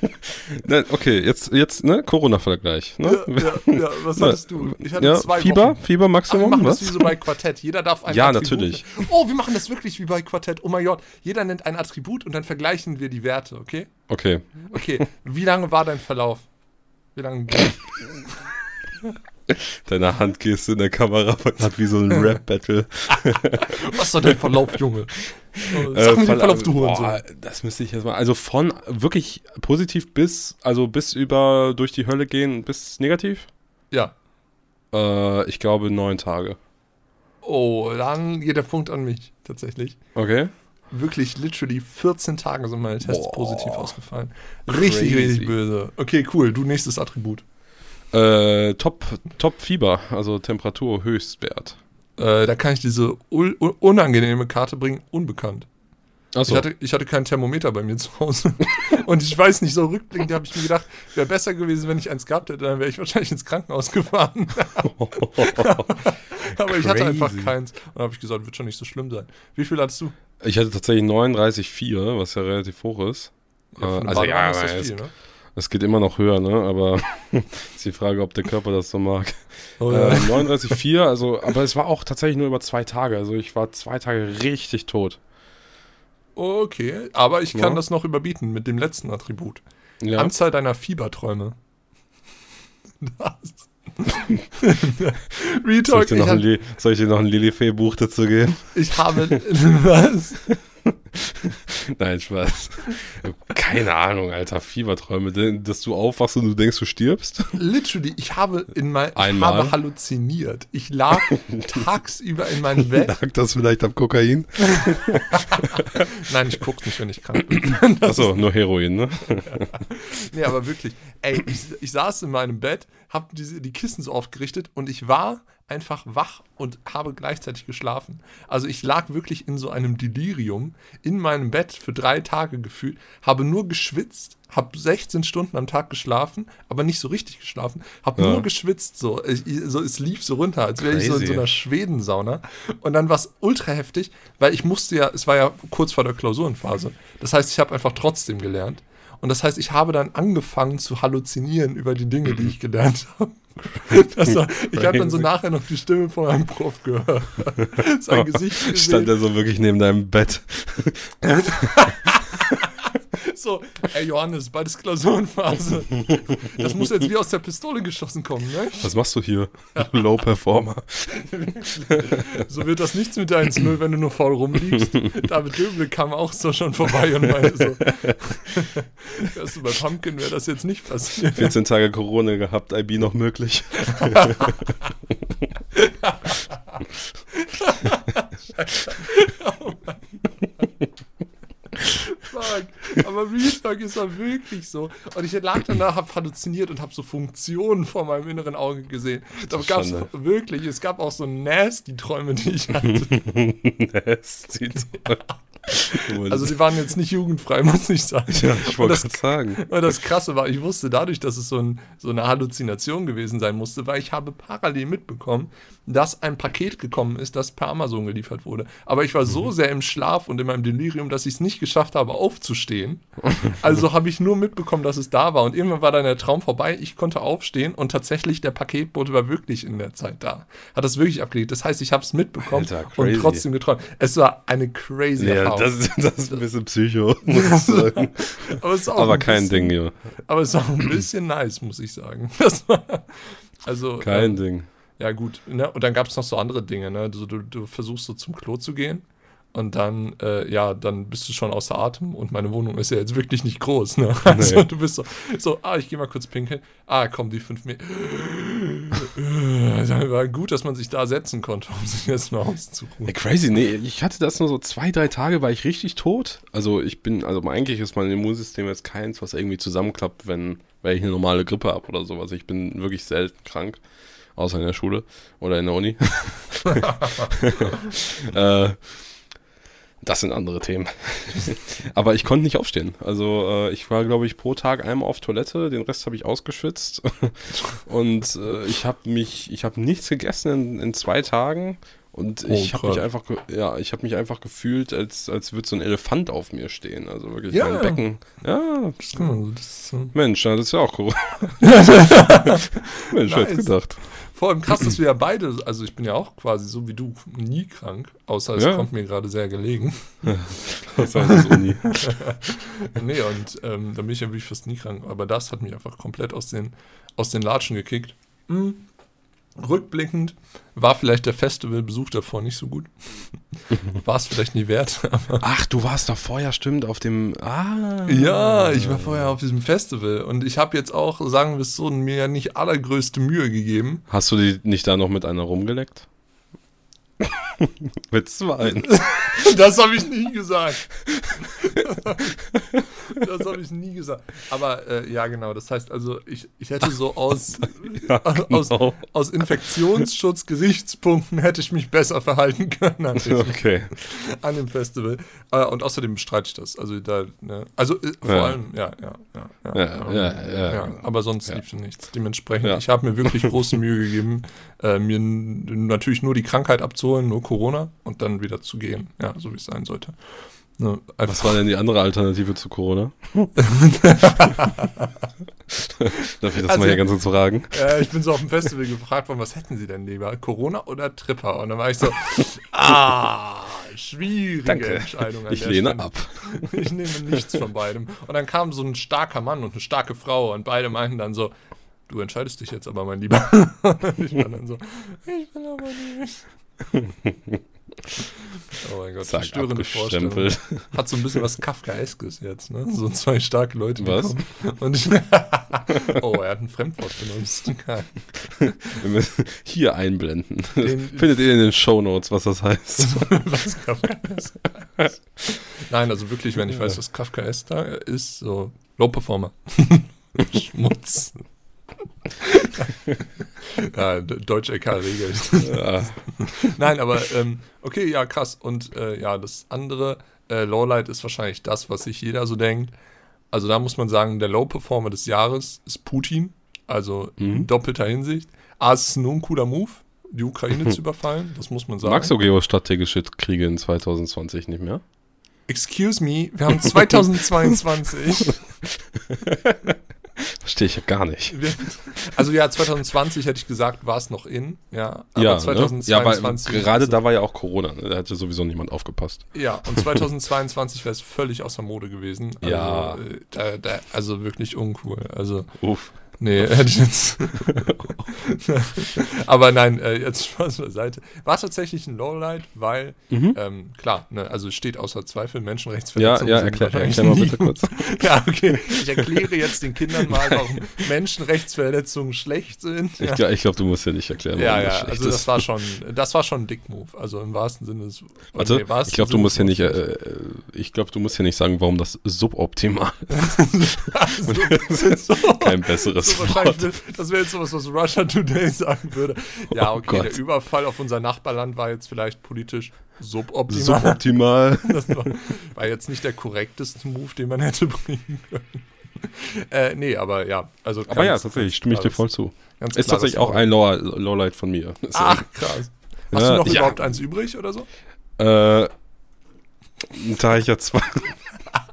Nein, okay, jetzt, jetzt ne, Corona-Vergleich. Ne? Ja, ja, ja, was hattest du? Ich hatte ja, zwei Fieber, Wochen. Fieber Ach, wir Maximum, machen was? das wie so bei Quartett. Jeder darf ein Ja, Attribut natürlich. Oh, wir machen das wirklich wie bei Quartett. Oh mein Gott. Jeder nennt ein Attribut und dann vergleichen wir die Werte, okay? Okay. Okay. Wie lange war dein Verlauf? Wie lange? Deine Handgeste in der Kamera hat wie so ein Rap-Battle. Was war dein Verlauf, Junge? Oh, Äh, Sag mir den Verla- Verlauf, du boah, Hurensohn. Das müsste ich jetzt mal. Also von wirklich positiv bis, also bis über durch die Hölle gehen bis negativ? Ja. Äh, ich glaube neun Tage. Oh, dann geht der Punkt an mich, tatsächlich. Okay. Wirklich, literally 14 Tage sind meine Tests Boah. positiv ausgefallen. Richtig, Crazy. richtig böse. Okay, cool. Du nächstes Attribut. Äh, Top, Top Fieber, also Temperatur Höchstwert. Äh, da kann ich diese unangenehme Karte bringen, unbekannt. Achso. Ich, hatte, ich hatte kein Thermometer bei mir zu Hause. Und ich weiß nicht, so rückblickend habe ich mir gedacht, wäre besser gewesen, wenn ich eins gehabt hätte, dann wäre ich wahrscheinlich ins Krankenhaus gefahren. Aber ich hatte einfach keins. Und dann habe ich gesagt, wird schon nicht so schlimm sein. Wie viel hattest du? Ich hatte tatsächlich 39,4, was ja relativ hoch ist. Ja, Äh, also ja, ist das viel, ne? Es geht immer noch höher, ne? Aber ist die Frage, ob der Körper das so mag. Oh, Äh, ja. 39,4, also, aber es war auch tatsächlich nur über zwei Tage. Also ich war zwei Tage richtig tot. Okay, aber ich kann Ja. das noch überbieten mit dem letzten Attribut. Ja. Anzahl deiner Fieberträume. Das. Soll ich, Retalk, dir ich, noch ein hab, Li- soll ich dir noch ein Lilifee-Buch dazu geben? ich habe. Was? Nein, Spaß. Keine Ahnung, Alter. Fieberträume. Dass du aufwachst und du denkst, du stirbst? Literally, ich habe in mein, ich Einmal? habe halluziniert. Ich lag tagsüber in meinem Bett. Lag das vielleicht am Kokain? Nein, ich guck's nicht, wenn ich krank bin. Achso, nur Heroin, ne? Nee, aber wirklich. Ey, ich, ich saß in meinem Bett, hab diese, die Kissen so aufgerichtet und ich war einfach wach und habe gleichzeitig geschlafen. Also ich lag wirklich in so einem Delirium in meinem Bett für drei Tage gefühlt, habe nur geschwitzt, habe 16 Stunden am Tag geschlafen, aber nicht so richtig geschlafen, habe Ja. nur geschwitzt, so. Ich, so. Es lief so runter, als wäre ich so in so einer Schwedensauna. Und dann war es ultra heftig, weil ich musste ja, es war ja kurz vor der Klausurenphase. Das heißt, ich habe einfach trotzdem gelernt. Und das heißt, ich habe dann angefangen zu halluzinieren über die Dinge, die ich gelernt habe. War, ich habe dann so nachher noch die Stimme von meinem Prof gehört. Sein Gesicht gesehen. Stand er so wirklich neben deinem Bett. So, ey Johannes, ist Klausurenphase. Das muss jetzt wie aus der Pistole geschossen kommen, ne? Was machst du hier? Low Performer. So wird das nichts mit der 1-0, wenn du nur faul rumliegst. David Döbel kam auch so schon vorbei und meinte so, wärst du bei Pumpkin, wäre das jetzt nicht passiert. 14 Tage Corona gehabt, IB noch möglich. Oh Mann. Fuck. Aber Real Talk ist ja wirklich so. Und ich lag danach, hab halluziniert und hab so Funktionen vor meinem inneren Auge gesehen. Da gab es wirklich, es gab auch so nasty Träume, die ich hatte. Nasty. Also die waren jetzt nicht jugendfrei, muss ich sagen. ja, ich wollte das, sagen. und das Krasse war, ich wusste dadurch, dass es so, ein, so eine Halluzination gewesen sein musste, weil ich habe parallel mitbekommen, dass ein Paket gekommen ist, das per Amazon geliefert wurde. Aber ich war so sehr im Schlaf und in meinem Delirium, dass ich es nicht geschafft habe, aufzustehen. Also habe ich nur mitbekommen, dass es da war. Und irgendwann war dann der Traum vorbei. Ich konnte aufstehen und tatsächlich der Paketbote war wirklich in der Zeit da. Hat das wirklich abgelegt. Das heißt, ich habe es mitbekommen Alter, und trotzdem geträumt. Es war eine crazy Ja, Erfahrung. das, ist- das ist ein bisschen Psycho, muss ich sagen. aber Aber ein kein bisschen, Ding, ja. Aber es ist auch ein bisschen nice, muss ich sagen. Also, Kein ähm, Ding. ja gut. Ne? Und dann gab es noch so andere Dinge. Ne? Du, du, du versuchst so zum Klo zu gehen und dann, äh, ja, dann bist du schon außer Atem und meine Wohnung ist ja jetzt wirklich nicht groß. Ne? Also Nee. du bist so, so, ah, ich gehe mal kurz pinkeln. Ah, komm, die fünf Meter. Dann war gut, dass man sich da setzen konnte, um sich jetzt mal auszuruhen. Ey, crazy, nee, ich hatte das nur so zwei, drei Tage, war ich richtig tot. Also ich bin, also eigentlich ist mein Immunsystem jetzt keins, was irgendwie zusammenklappt, wenn, wenn ich eine normale Grippe habe oder sowas. Ich bin wirklich selten krank, außer in der Schule oder in der Uni. äh, das sind andere Themen. Aber ich konnte nicht aufstehen. Also äh, ich war, glaube ich, pro Tag einmal auf Toilette, den Rest habe ich ausgeschwitzt. Und äh, ich habe mich, ich habe nichts gegessen in, in zwei Tagen. Und Oh, ich habe mich einfach, ja, ich habe mich einfach gefühlt, als, als würde so ein Elefant auf mir stehen. Also wirklich Ja. mein Becken. Ja, Das das ist so- Mensch, das ist ja auch cool. Mensch, Nice. hätte gedacht. Vor allem krass, dass wir ja beide, also ich bin ja auch quasi so wie du, nie krank, außer es Ja. kommt mir gerade sehr gelegen. Das war das Uni. nee, und ähm, da bin ich ja wirklich fast nie krank. Aber das hat mich einfach komplett aus den, aus den Latschen gekickt. Hm. Rückblickend war vielleicht der Festivalbesuch davor nicht so gut. War es vielleicht nie wert. Aber Ach, du warst doch vorher, stimmt, auf dem. Ah. ja, ich war vorher auf diesem Festival und ich habe jetzt auch, sagen wir es so, mir ja nicht allergrößte Mühe gegeben. Hast du die nicht da noch mit einer rumgeleckt? mit zwei. Das habe ich nie gesagt. das habe ich nie gesagt. Aber äh, ja, genau. Das heißt also, ich, ich hätte so aus, Ja, aus, genau. aus Infektionsschutzgesichtspunkten hätte ich mich besser verhalten können an dem, Okay. an dem Festival. Äh, und außerdem bestreite ich das. Also da, ne, also äh, vor Ja. allem, ja, ja, ja, ja, Ja, ja. Aber sonst lief nichts. Dementsprechend, ich habe mir wirklich große Mühe gegeben, äh, mir natürlich nur die Krankheit abzuholen, nur Corona und dann wieder zu gehen. Ja, so wie es sein sollte. Ne, Was war denn die andere Alternative zu Corona? Darf ich das Also- mal hier ganz kurz fragen? Äh, ich bin so auf dem Festival gefragt worden, was hätten Sie denn lieber? Corona oder Tripper? Und dann war ich so, ah, schwierige Danke. Entscheidung. An Ich lehne Stelle. ab. Ich nehme nichts von beidem. Und dann kam so ein starker Mann und eine starke Frau und beide meinten dann so, du entscheidest dich jetzt aber, mein Lieber. ich war dann so, ich will aber nicht. Oh mein Gott, Zack, verstörende Vorstellung. Hat so ein bisschen was Kafkaeskes jetzt, ne? So zwei starke Leute, Was? Und ich, oh, er hat ein Fremdwort benutzt. Wir müssen hier einblenden. Den- Findet ihr in den Shownotes, was das heißt. was Kafkaesk ist. Nein, also wirklich, wenn ich weiß, was Kafkaesk da ist, so Low Performer. Schmutz. ja, D- Deutsch LK regelt. ja. Nein, aber ähm, okay, ja, krass. Und äh, ja, das andere, äh, Lowlight ist wahrscheinlich das, was sich jeder so denkt. Also da muss man sagen, der Low-Performer des Jahres ist Putin. Also in Mhm. doppelter Hinsicht. A, es ist nur ein cooler Move, die Ukraine zu überfallen. Das muss man sagen. Magst du geostrategische Kriege in 2020 nicht mehr? Excuse me, wir haben 2022. Verstehe ich ja gar nicht. Also ja, 2020 hätte ich gesagt, war es noch in. Ja, aber ja, ne? 2022. ja, weil gerade also- da war ja auch Corona. Ne? Da hatte sowieso niemand aufgepasst. Ja, und 2022 wäre es völlig außer Mode gewesen. Also, Ja. äh, Da, da, also wirklich uncool. Also, Uff. Nee, hätte ich jetzt. Aber nein, äh, jetzt Spaß beiseite. War tatsächlich ein Lowlight, weil, Mhm. ähm, klar, ne, also es steht außer Zweifel, Ja, Menschenrechtsverletzungen. ja, sind erklär, erklär mal bitte kurz. Ja, okay. Ich erkläre jetzt den Kindern mal, warum Menschenrechtsverletzungen schlecht sind. Ich, glaub- ich glaube, du musst ja nicht erklären, Ja, warum ja, das schlecht also das ist. war schon, das war schon ein Dick-Move. Also im wahrsten Sinne des Warte, nee, wahrsten ich glaube, du Sinne musst ja des nicht, äh, äh, ich glaube, du musst ja nicht sagen, warum das suboptimal so, kein besseres so wahrscheinlich, das wäre jetzt sowas, was Russia Today sagen würde. Ja, Oh okay, der Gott. Überfall auf unser Nachbarland war jetzt vielleicht politisch suboptimal. Suboptimal. Das war, war jetzt nicht der korrekteste Move, den man hätte bringen können. Äh, nee, aber ja, also Aber ja, tatsächlich, stimme ich dir voll zu. Ist tatsächlich auch ein Low Lowlight von mir. Ist Ach, krass. Hast Ja, du noch ja. überhaupt eins übrig oder so? Äh, da ich ja zwei,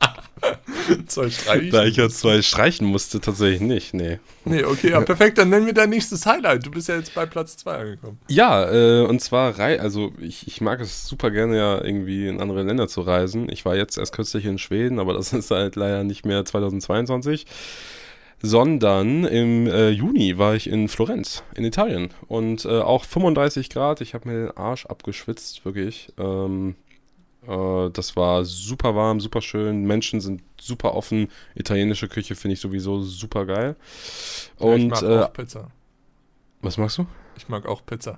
Zwei Streichen? da ich ja zwei streichen musste, tatsächlich nicht, nee. Nee, okay, ja, perfekt. Dann nennen wir dein nächstes Highlight. Du bist ja jetzt bei Platz 2 angekommen. Ja, äh, und zwar, rei also ich, ich mag es super gerne ja irgendwie in andere Länder zu reisen. Ich war jetzt erst kürzlich in Schweden, aber das ist halt leider nicht mehr 2022. Sondern im äh, Juni war ich in Florenz, in Italien. Und äh, auch 35 Grad, ich habe mir den Arsch abgeschwitzt, wirklich. Ähm, äh, das war super warm, super schön. Menschen sind super offen. Italienische Küche finde ich sowieso super geil. Ja, ich Und mag äh, auch Pizza. was magst du? Ich mag auch Pizza.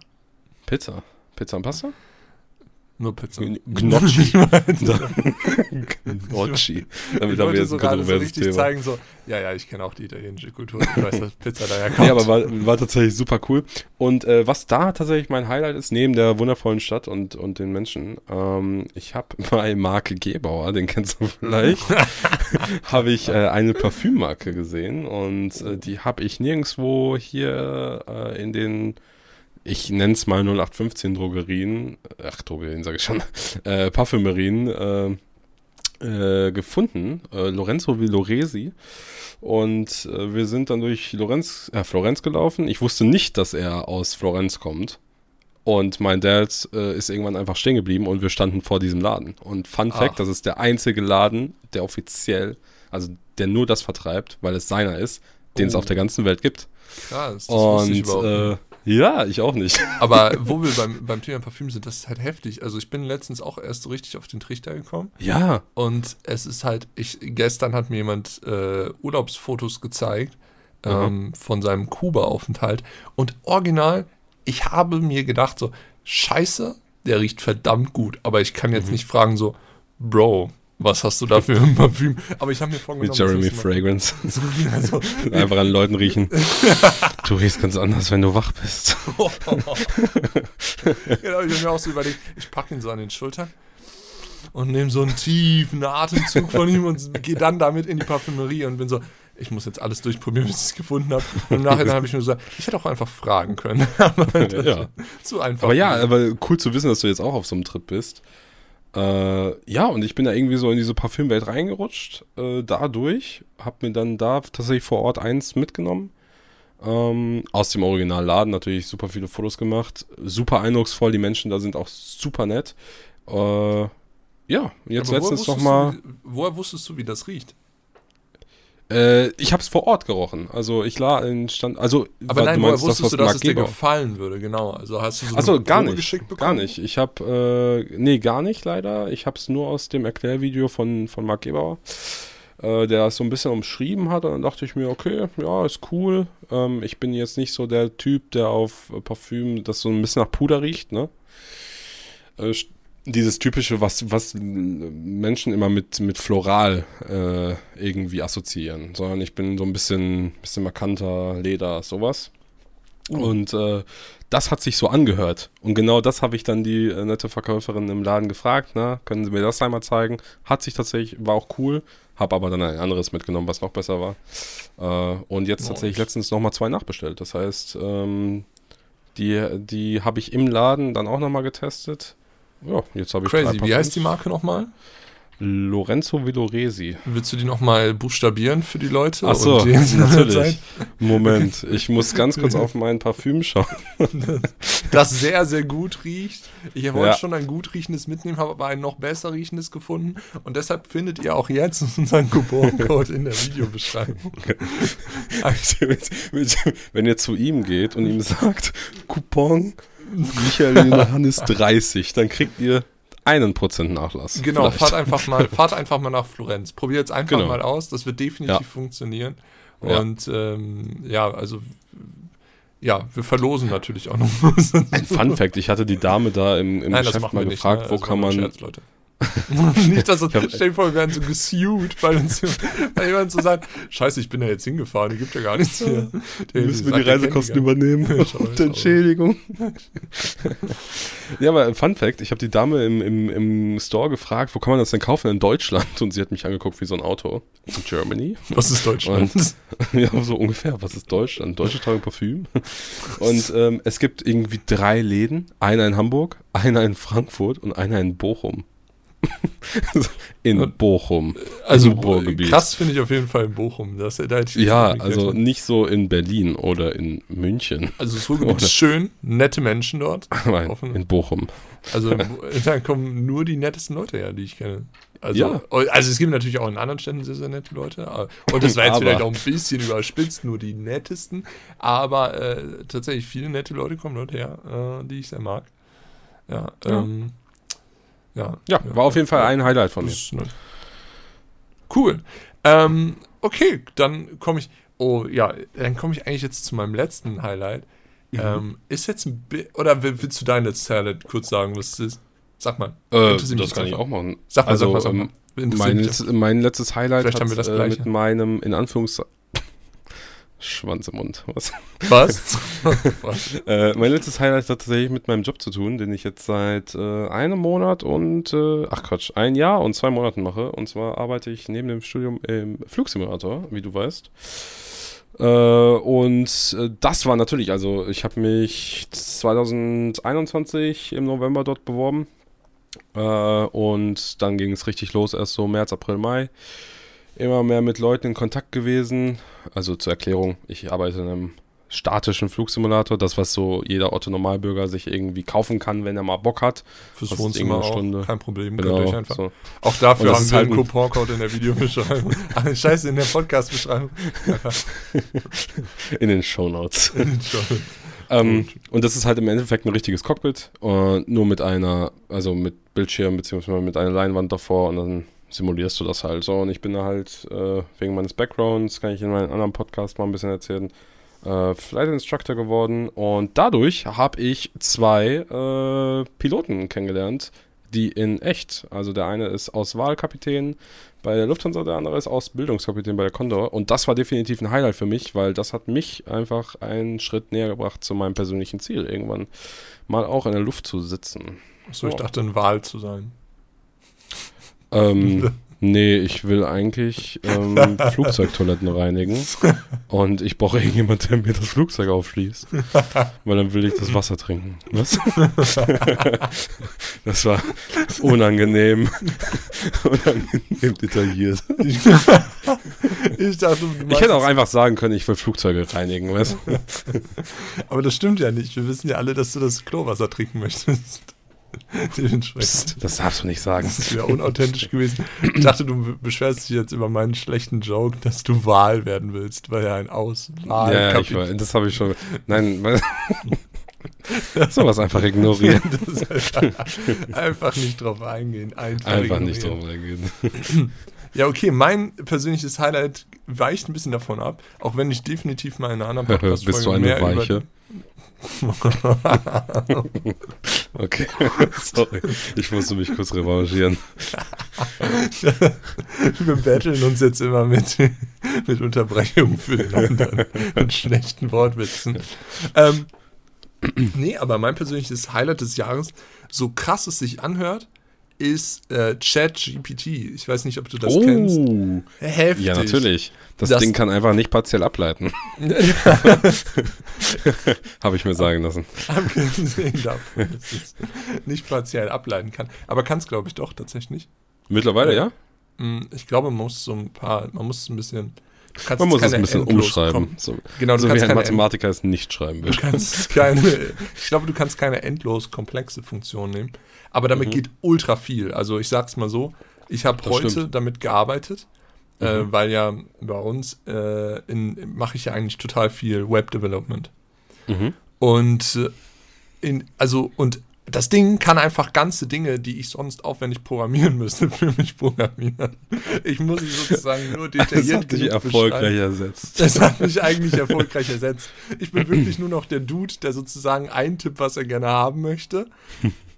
Pizza. Pizza und Pasta? Nur Pizza. Gnocchi. Gnocchi. Damit haben wir jetzt so gerade so richtig Thema. zeigen, so, ja, ja, ich kenne auch die italienische Kultur. Ich weiß, dass Pizza daher kommt. Nee, aber war, war tatsächlich super cool. Und äh, was da tatsächlich mein Highlight ist, neben der wundervollen Stadt und, und den Menschen, ähm, ich habe bei Marke Gebauer, den kennst du vielleicht, habe ich äh, eine Parfümmarke gesehen und äh, die habe ich nirgendwo hier äh, in den, ich nenne es mal 0815 Drogerien, ach Drogerien sage ich schon, äh, Parfümerien äh, äh, gefunden, äh, Lorenzo Villoresi. Und äh, wir sind dann durch Lorenz, äh, Florenz gelaufen. Ich wusste nicht, dass er aus Florenz kommt. Und mein Dad äh, ist irgendwann einfach stehen geblieben und wir standen vor diesem Laden. Und Fun Ach. Fact, das ist der einzige Laden, der offiziell, also der nur das vertreibt, weil es seiner ist, den es Oh. auf der ganzen Welt gibt. Krass, das wusste ich Und überhaupt äh, ja, ich auch nicht. Aber wo wir beim, beim Thema Parfüm sind, das ist halt heftig. Also ich bin letztens auch erst so richtig auf den Trichter gekommen. Ja, Und es ist halt, ich, gestern hat mir jemand äh, Urlaubsfotos gezeigt ähm, von seinem Kuba-Aufenthalt. Und original, ich habe mir gedacht, so, scheiße, der riecht verdammt gut. Aber ich kann Mhm. jetzt nicht fragen, so, Bro, was hast du da für ein Parfüm? Aber ich habe mir vorgenommen, mit Jeremy Fragrance. also, Einfach an Leuten riechen. Du riechst ganz anders, wenn du wach bist. genau, ich habe mir auch so überlegt, ich packe ihn so an den Schultern und nehme so einen tiefen Atemzug von ihm und gehe dann damit in die Parfümerie und bin so, ich muss jetzt alles durchprobieren, bis ich es gefunden habe. Und im Nachhinein habe ich mir gesagt, ich hätte auch einfach fragen können. Aber Ja. zu einfach. Aber ja, aber cool zu wissen, dass du jetzt auch auf so einem Trip bist. Äh, ja, und ich bin da irgendwie so in diese Parfümwelt reingerutscht, äh, dadurch, hab mir dann da tatsächlich vor Ort eins mitgenommen. Ähm, aus dem Originalladen natürlich super viele Fotos gemacht, super eindrucksvoll, die Menschen da sind auch super nett. Äh, ja, jetzt Aber woher letztens nochmal. Woher wusstest du, wie das riecht? Äh, ich habe es vor Ort gerochen. Also ich la in stand. Also Aber nein, du woher meinst wusstest was du, dass Mark es dir gefallen würde? Genau. Also hast du so Achso, eine gar Probe nicht. geschickt Gar nicht. Ich habe, äh, nee, gar nicht leider. Ich habe es nur aus dem Erklärvideo von, von Marc Gebauer, äh, der es so ein bisschen umschrieben hat. Und dann dachte ich mir, okay, ja, ist cool. Ähm, ich bin jetzt nicht so der Typ, der auf Parfüm, das so ein bisschen nach Puder riecht, ne? Äh, dieses typische, was, was Menschen immer mit, mit Floral äh, irgendwie assoziieren, sondern ich bin so ein bisschen, bisschen markanter, Leder, sowas. Und äh, das hat sich so angehört. Und genau das habe ich dann die äh, nette Verkäuferin im Laden gefragt, na, können Sie mir das einmal zeigen? Hat sich tatsächlich, war auch cool, habe aber dann ein anderes mitgenommen, was noch besser war. Äh, und jetzt Nice. tatsächlich letztens nochmal zwei nachbestellt. Das heißt, ähm, die, die habe ich im Laden dann auch nochmal getestet. Ja, jetzt habe ich Crazy. Wie heißt die. Marke nochmal? Lorenzo Villoresi. Willst du die nochmal buchstabieren für die Leute? Ach so, Und die- natürlich. Moment, ich muss ganz kurz auf mein Parfüm schauen. das sehr, sehr gut riecht. Ich wollte Ja. schon ein gut riechendes mitnehmen, habe aber ein noch besser riechendes gefunden. Und deshalb findet ihr auch jetzt unseren Couponcode in der Videobeschreibung. Wenn ihr zu ihm geht und ihm sagt, Coupon Michael Johannes 30, dann kriegt ihr einen Prozent Nachlass. Genau, Vielleicht. fahrt einfach, mal, fahrt einfach mal nach Florenz. Probiert es einfach Genau. mal aus. Das wird definitiv Ja. funktionieren. Ja. Und ähm, ja, also ja, wir verlosen natürlich auch noch. Ein Fun Fact, ich hatte die Dame da im, im Nein, Geschäft mal nicht. gefragt, ne? wo Das kann man... Scherz, Leute. nicht, dass das, stell dir vor, wir werden so gesued, weil, uns, weil jemand so sagt, scheiße, ich bin da jetzt hingefahren, die gibt ja gar nichts hier. Der Müssen wir die Reisekosten übernehmen Ja, und. Entschädigung. ja, aber Fun Fact, ich habe die Dame im, im, im Store gefragt, wo kann man das denn kaufen in Deutschland? Und sie hat mich angeguckt wie so ein Auto. In Germany? Was ist Deutschland? ja, so ungefähr. Was ist Deutschland? Deutsche tragen Parfüm. Und ähm, es gibt irgendwie drei Läden. Einer in Hamburg, einer in Frankfurt und einer in Bochum. in Bochum. Also Ruhrgebiet. krass finde ich auf jeden Fall in Bochum. Das, da hätte ich Ja, also nicht so in Berlin oder in München. also das Ruhrgebiet ist schön, nette Menschen dort. Nein, in Bochum. Also da kommen nur die nettesten Leute her, die ich kenne. Also, Ja. also es gibt natürlich auch in anderen Städten sehr, sehr nette Leute. aber- Und das war jetzt Aber- vielleicht auch ein bisschen überspitzt, nur die nettesten. Aber äh, tatsächlich viele nette Leute kommen dort her, äh, die ich sehr mag. Ja, Ja. ähm, ja, Ja, war auf jeden Fall ein Highlight von mir. das nett. Cool. Ähm, okay, dann komme ich. Oh ja, dann komme ich eigentlich jetzt zu meinem letzten Highlight. Mhm. Ähm, ist jetzt ein bi- oder will- willst du dein letztes Highlight kurz sagen, was es ist? Sag mal. Äh, das kann ich auch machen. Sag mal, also, sag mal, sag ähm, mal. Interessiert Mein, mich letz- mein letztes Highlight Vielleicht hat haben wir das äh, mit meinem, in Anführungszeichen, Schwanz im Mund. Was? Was? Was? Äh, mein letztes Highlight hat tatsächlich mit meinem Job zu tun, den ich jetzt seit äh, einem Monat und, äh, ach Quatsch, ein Jahr und zwei Monaten mache. Und zwar arbeite ich neben dem Studium im Flugsimulator, wie du weißt. Äh, und äh, das war natürlich, also ich habe mich 2021 im November dort beworben. Äh, und dann ging es richtig los, erst so März, April, Mai. Immer mehr mit Leuten in Kontakt gewesen. Also zur Erklärung, ich arbeite in einem statischen Flugsimulator, das, was so jeder Otto-Normalbürger sich irgendwie kaufen kann, wenn er mal Bock hat. Fürs Wohnzimmer auch. Stunde. Kein Problem. Könnt ihr Genau. einfach. So. Auch dafür haben wir halt einen ein- Couponcode in der Videobeschreibung. Scheiße, in der Podcast-Beschreibung. In den Shownotes. Schon. ähm, Gut. und das ist halt im Endeffekt ein richtiges Cockpit, äh, nur mit einer, also mit Bildschirm beziehungsweise mit einer Leinwand davor und dann simulierst du das halt so. Und ich bin da halt äh, wegen meines Backgrounds, kann ich in meinem anderen Podcast mal ein bisschen erzählen, äh, Flight Instructor geworden und dadurch habe ich zwei äh, Piloten kennengelernt, die in echt, also der eine ist Auswahlkapitän bei der Lufthansa, der andere ist Ausbildungskapitän bei der Condor und das war definitiv ein Highlight für mich, weil das hat mich einfach einen Schritt näher gebracht zu meinem persönlichen Ziel, irgendwann mal auch in der Luft zu sitzen. Achso, ich dachte, ein Wahl zu sein. Ähm, nee, ich will eigentlich ähm, Flugzeugtoiletten reinigen und ich brauche irgendjemand, der mir das Flugzeug aufschließt, weil dann will ich das Wasser trinken. Was? das war unangenehm, unangenehm detailliert. Ich dachte, Ich hätte auch einfach sagen können, ich will Flugzeuge reinigen, weißt? Aber das stimmt ja nicht. Wir wissen ja alle, dass du das Klowasser trinken möchtest. Psst, das darfst du nicht sagen. Das wäre unauthentisch gewesen. Ich dachte, du beschwerst dich jetzt über meinen schlechten Joke, dass du Wahl werden willst, weil er ein Auswahl Ja, ich war, das habe ich schon. Nein, sowas einfach ignorieren. einfach, einfach nicht drauf eingehen. Einfach, Einfach nicht drauf eingehen. Ja, okay, mein persönliches Highlight weicht ein bisschen davon ab, auch wenn ich definitiv mal in einer anderen podcast Bist du eine Weiche? Okay, sorry. Ich musste mich kurz revanchieren. Wir betteln uns jetzt immer mit, mit Unterbrechungen für den anderen und schlechten Wortwitzen. Ähm, nee, aber mein persönliches Highlight des Jahres, so krass es sich anhört, ist äh, ChatGPT. Ich weiß nicht, ob du das kennst. oh, Heftig. ja, natürlich. Das, Das- Ding kann einfach nicht partiell ableiten. Habe ich mir sagen lassen. Abgesehen davon, dass es nicht partiell ableiten kann. Aber kann es, glaube ich, doch tatsächlich. Mittlerweile, ja? Mm, Ich glaube, man muss so ein paar, man muss ein bisschen. Du kannst Man muss es ein bisschen endlos umschreiben. So, Genau, du so wie kannst ein Mathematiker es nicht schreiben Du will. kannst keine, ich glaube, du kannst keine endlos komplexe Funktion nehmen. Aber damit geht ultra viel. Also ich sag's mal so, ich habe Mhm. Das heute stimmt. damit gearbeitet, äh, Mhm. weil ja bei uns äh, mache ich ja eigentlich total viel Web Development. Mhm. Und äh, in, also, und das Ding kann einfach ganze Dinge, die ich sonst aufwendig programmieren müsste, für mich programmieren. Ich muss sie sozusagen nur Das detailliert hat dich erfolgreich ersetzt. Das hat mich eigentlich erfolgreich ersetzt. Ich bin wirklich nur noch der Dude, der sozusagen eintippt, was er gerne haben möchte,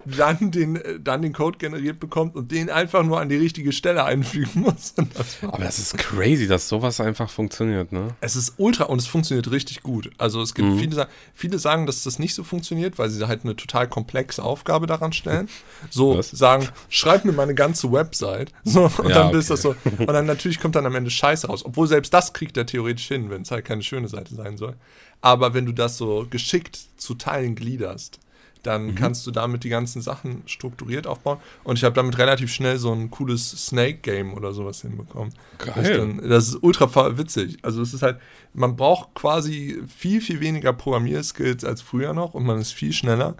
dann den, äh, dann den Code generiert bekommt und den einfach nur an die richtige Stelle einfügen muss. Das. Aber das ist crazy, dass sowas einfach funktioniert, ne? Es ist ultra und es funktioniert richtig gut. Also es gibt Mhm. viele, viele sagen, dass das nicht so funktioniert, weil sie halt eine total komplexe Aufgabe daran stellen. So Was? sagen, schreib mir meine ganze Website. So, und Ja, dann ist okay. das so. Und dann natürlich kommt dann am Ende Scheiße raus. Obwohl selbst das kriegt er theoretisch hin, wenn es halt keine schöne Seite sein soll. Aber wenn du das so geschickt zu Teilen gliederst, dann Mhm. kannst du damit die ganzen Sachen strukturiert aufbauen. Und ich habe damit relativ schnell so ein cooles Snake-Game oder sowas hinbekommen. Geil. Das, dann, das ist ultra witzig. Also es ist halt, man braucht quasi viel, viel weniger Programmierskills als früher noch und man ist viel schneller.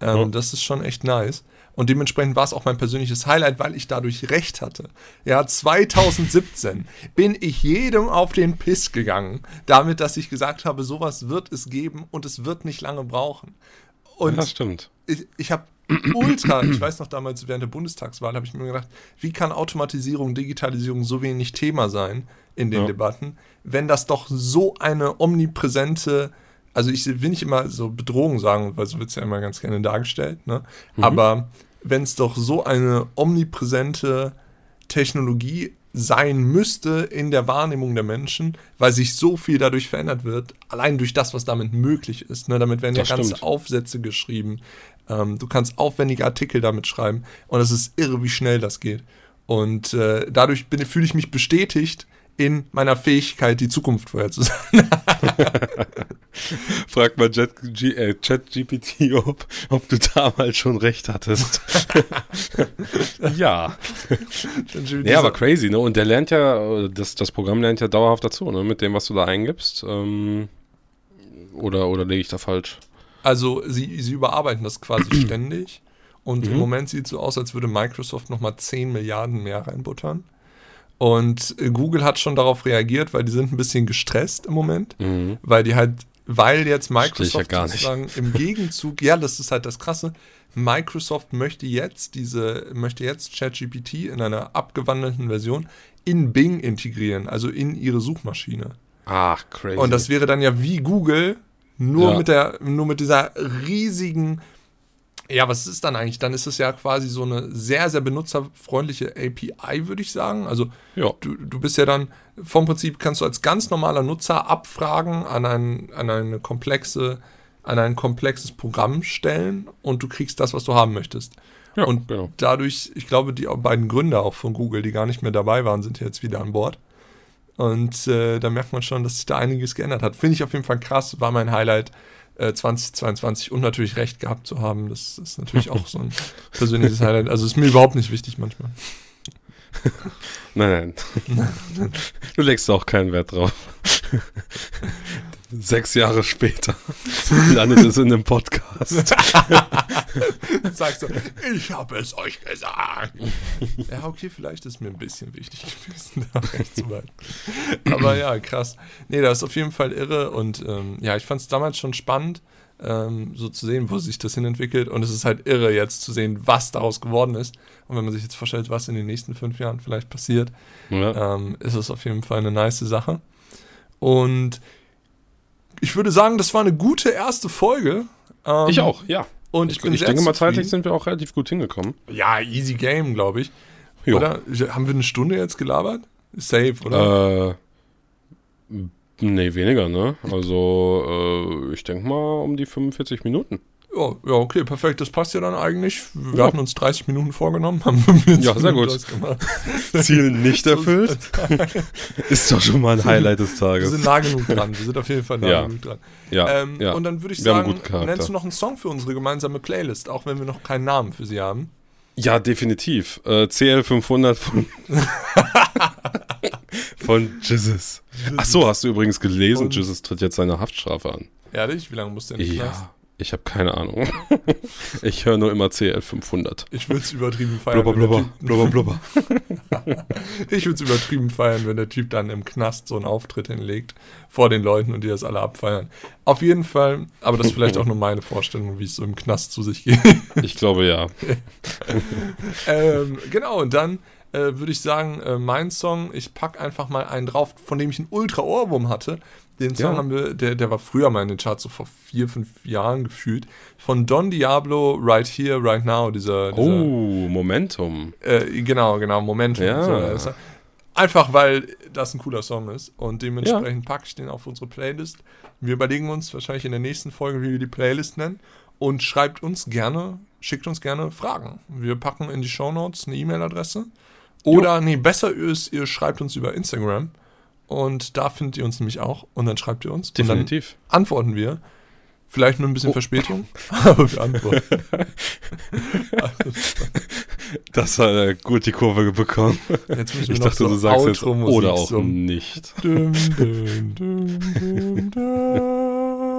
Ähm, Ja. Das ist schon echt nice. Und dementsprechend war es auch mein persönliches Highlight, weil ich dadurch recht hatte. Ja, 2017 bin ich jedem auf den Piss gegangen, damit, dass ich gesagt habe, sowas wird es geben und es wird nicht lange brauchen. Und das stimmt. ich, ich habe ultra, ich weiß noch damals während der Bundestagswahl, habe ich mir gedacht, wie kann Automatisierung, Digitalisierung so wenig Thema sein in den Ja. Debatten, wenn das doch so eine omnipräsente, also ich will nicht immer so Bedrohung sagen, weil so wird es ja immer ganz gerne dargestellt, ne? aber wenn es doch so eine omnipräsente Technologie sein müsste in der Wahrnehmung der Menschen, weil sich so viel dadurch verändert wird, allein durch das, was damit möglich ist. Ne? Damit werden ja Das ganze stimmt. Aufsätze geschrieben. Ähm, du kannst aufwendige Artikel damit schreiben und es ist irre, wie schnell das geht. Und äh, dadurch fühle ich mich bestätigt in meiner Fähigkeit, die Zukunft vorherzusagen. Frag mal ChatGPT, äh, ob, ob du damals schon recht hattest. ja. Nee, aber crazy, ne? Und der lernt ja, das, das Programm lernt ja dauerhaft dazu, ne? Mit dem, was du da eingibst. Ähm, oder, oder lege ich da falsch? Also sie, sie überarbeiten das quasi ständig. Und im Mhm. Moment sieht es so aus, als würde Microsoft nochmal 10 Milliarden mehr reinbuttern. Und äh, Google hat schon darauf reagiert, weil die sind ein bisschen gestresst im Moment. Mhm. Weil die halt, weil jetzt Microsoft ja sozusagen im Gegenzug, ja, das ist halt das Krasse, Microsoft möchte jetzt diese, möchte jetzt ChatGPT in einer abgewandelten Version in Bing integrieren, also in ihre Suchmaschine. Ach, crazy. Und das wäre dann ja wie Google, nur Ja. mit der, nur mit dieser riesigen, ja, was ist dann eigentlich? Dann ist es ja quasi so eine sehr, sehr benutzerfreundliche API, würde ich sagen. Also ja. du, du bist ja dann, vom Prinzip kannst du als ganz normaler Nutzer Abfragen an ein, an eine komplexe, an ein komplexes Programm stellen und du kriegst das, was du haben möchtest. ja, und genau. dadurch, ich glaube, die beiden Gründer auch von Google, die gar nicht mehr dabei waren, sind jetzt wieder an Bord. Und äh, da merkt man schon, dass sich da einiges geändert hat. Finde ich auf jeden Fall krass, war mein Highlight äh, 2022 und natürlich recht gehabt zu haben. Das ist natürlich auch so ein persönliches Highlight. Also ist mir überhaupt nicht wichtig manchmal. Nein, nein. du legst auch keinen Wert drauf. Sechs Jahre später landet es in einem Podcast. Sagst du, ich habe es euch gesagt. ja, okay, vielleicht ist mir ein bisschen wichtig gewesen, da behalten. Aber ja, krass. Nee, das ist auf jeden Fall irre und ähm, ja, ich fand es damals schon spannend, ähm, so zu sehen, wo sich das hin entwickelt und es ist halt irre jetzt zu sehen, was daraus geworden ist. Und wenn man sich jetzt vorstellt, was in den nächsten fünf Jahren vielleicht passiert, Ja. ähm, ist es auf jeden Fall eine nice Sache. Und ich würde sagen, das war eine gute erste Folge. Ähm, Ich auch, ja. Und ich, Ich, bin ich sehr denke mal, zeitlich sind wir auch relativ gut hingekommen. Ja, easy game, glaube ich. Jo. Oder? Haben wir eine Stunde jetzt gelabert? Safe, oder? Äh, nee, weniger, ne? Also, äh, ich denke mal um die 45 Minuten. Ja, ja, okay, perfekt. Das passt ja dann eigentlich. Wir Ja. hatten uns 30 Minuten vorgenommen, haben 45 Ja, sehr Minuten gut. Ziel nicht erfüllt. Ist doch schon mal ein Highlight des Wir Tages. sind nah genug dran. Wir sind auf jeden Fall nah Ja. genug dran. Ja, ähm, ja. Und dann würde ich Wir sagen, nennst du noch einen Song für unsere gemeinsame Playlist, auch wenn wir noch keinen Namen für sie haben? ja, definitiv. Äh, CL500 von, von Jesus. Ach so, hast du übrigens gelesen, Jesus tritt jetzt seine Haftstrafe an. Ehrlich? Wie lange muss der in den Knast? Ja, ich habe keine Ahnung. ich höre nur immer CL500. Ich würde es übertrieben feiern. Blubber, blubber, blubber, blubber. Ich würde es übertrieben feiern, wenn der Typ dann im Knast so einen Auftritt hinlegt vor den Leuten und die das alle abfeiern. Auf jeden Fall, aber das ist vielleicht auch nur meine Vorstellung, wie es so im Knast zu sich geht. Ich glaube ja. ähm, genau, und dann äh, würde ich sagen, äh, mein Song, ich packe einfach mal einen drauf, von dem ich einen Ultra-Ohrwurm hatte. Den Song Ja. haben wir, der, der war früher mal in den Charts, so vor vier, fünf Jahren gefühlt. Von Don Diablo, Right Here, Right Now, dieser, dieser Oh, Momentum. Äh, genau, genau, Momentum. Ja. So, einfach weil das ein cooler Song ist und dementsprechend packe ich den auf unsere Playlist. Wir überlegen uns wahrscheinlich in der nächsten Folge, wie wir die Playlist nennen und schreibt uns gerne, schickt uns gerne Fragen. Wir packen in die Shownotes eine E-Mail-Adresse oder, nee, besser ist, ihr schreibt uns über Instagram und da findet ihr uns nämlich auch und dann schreibt ihr uns Definitiv. und dann antworten wir. Vielleicht mit ein bisschen Oh. Verspätung, aber wir antworten. Das hat er gut die Kurve bekommen. Jetzt müssen wir Ich noch dachte, so du sagst jetzt oder auch summen. nicht. Dum, dum, dum.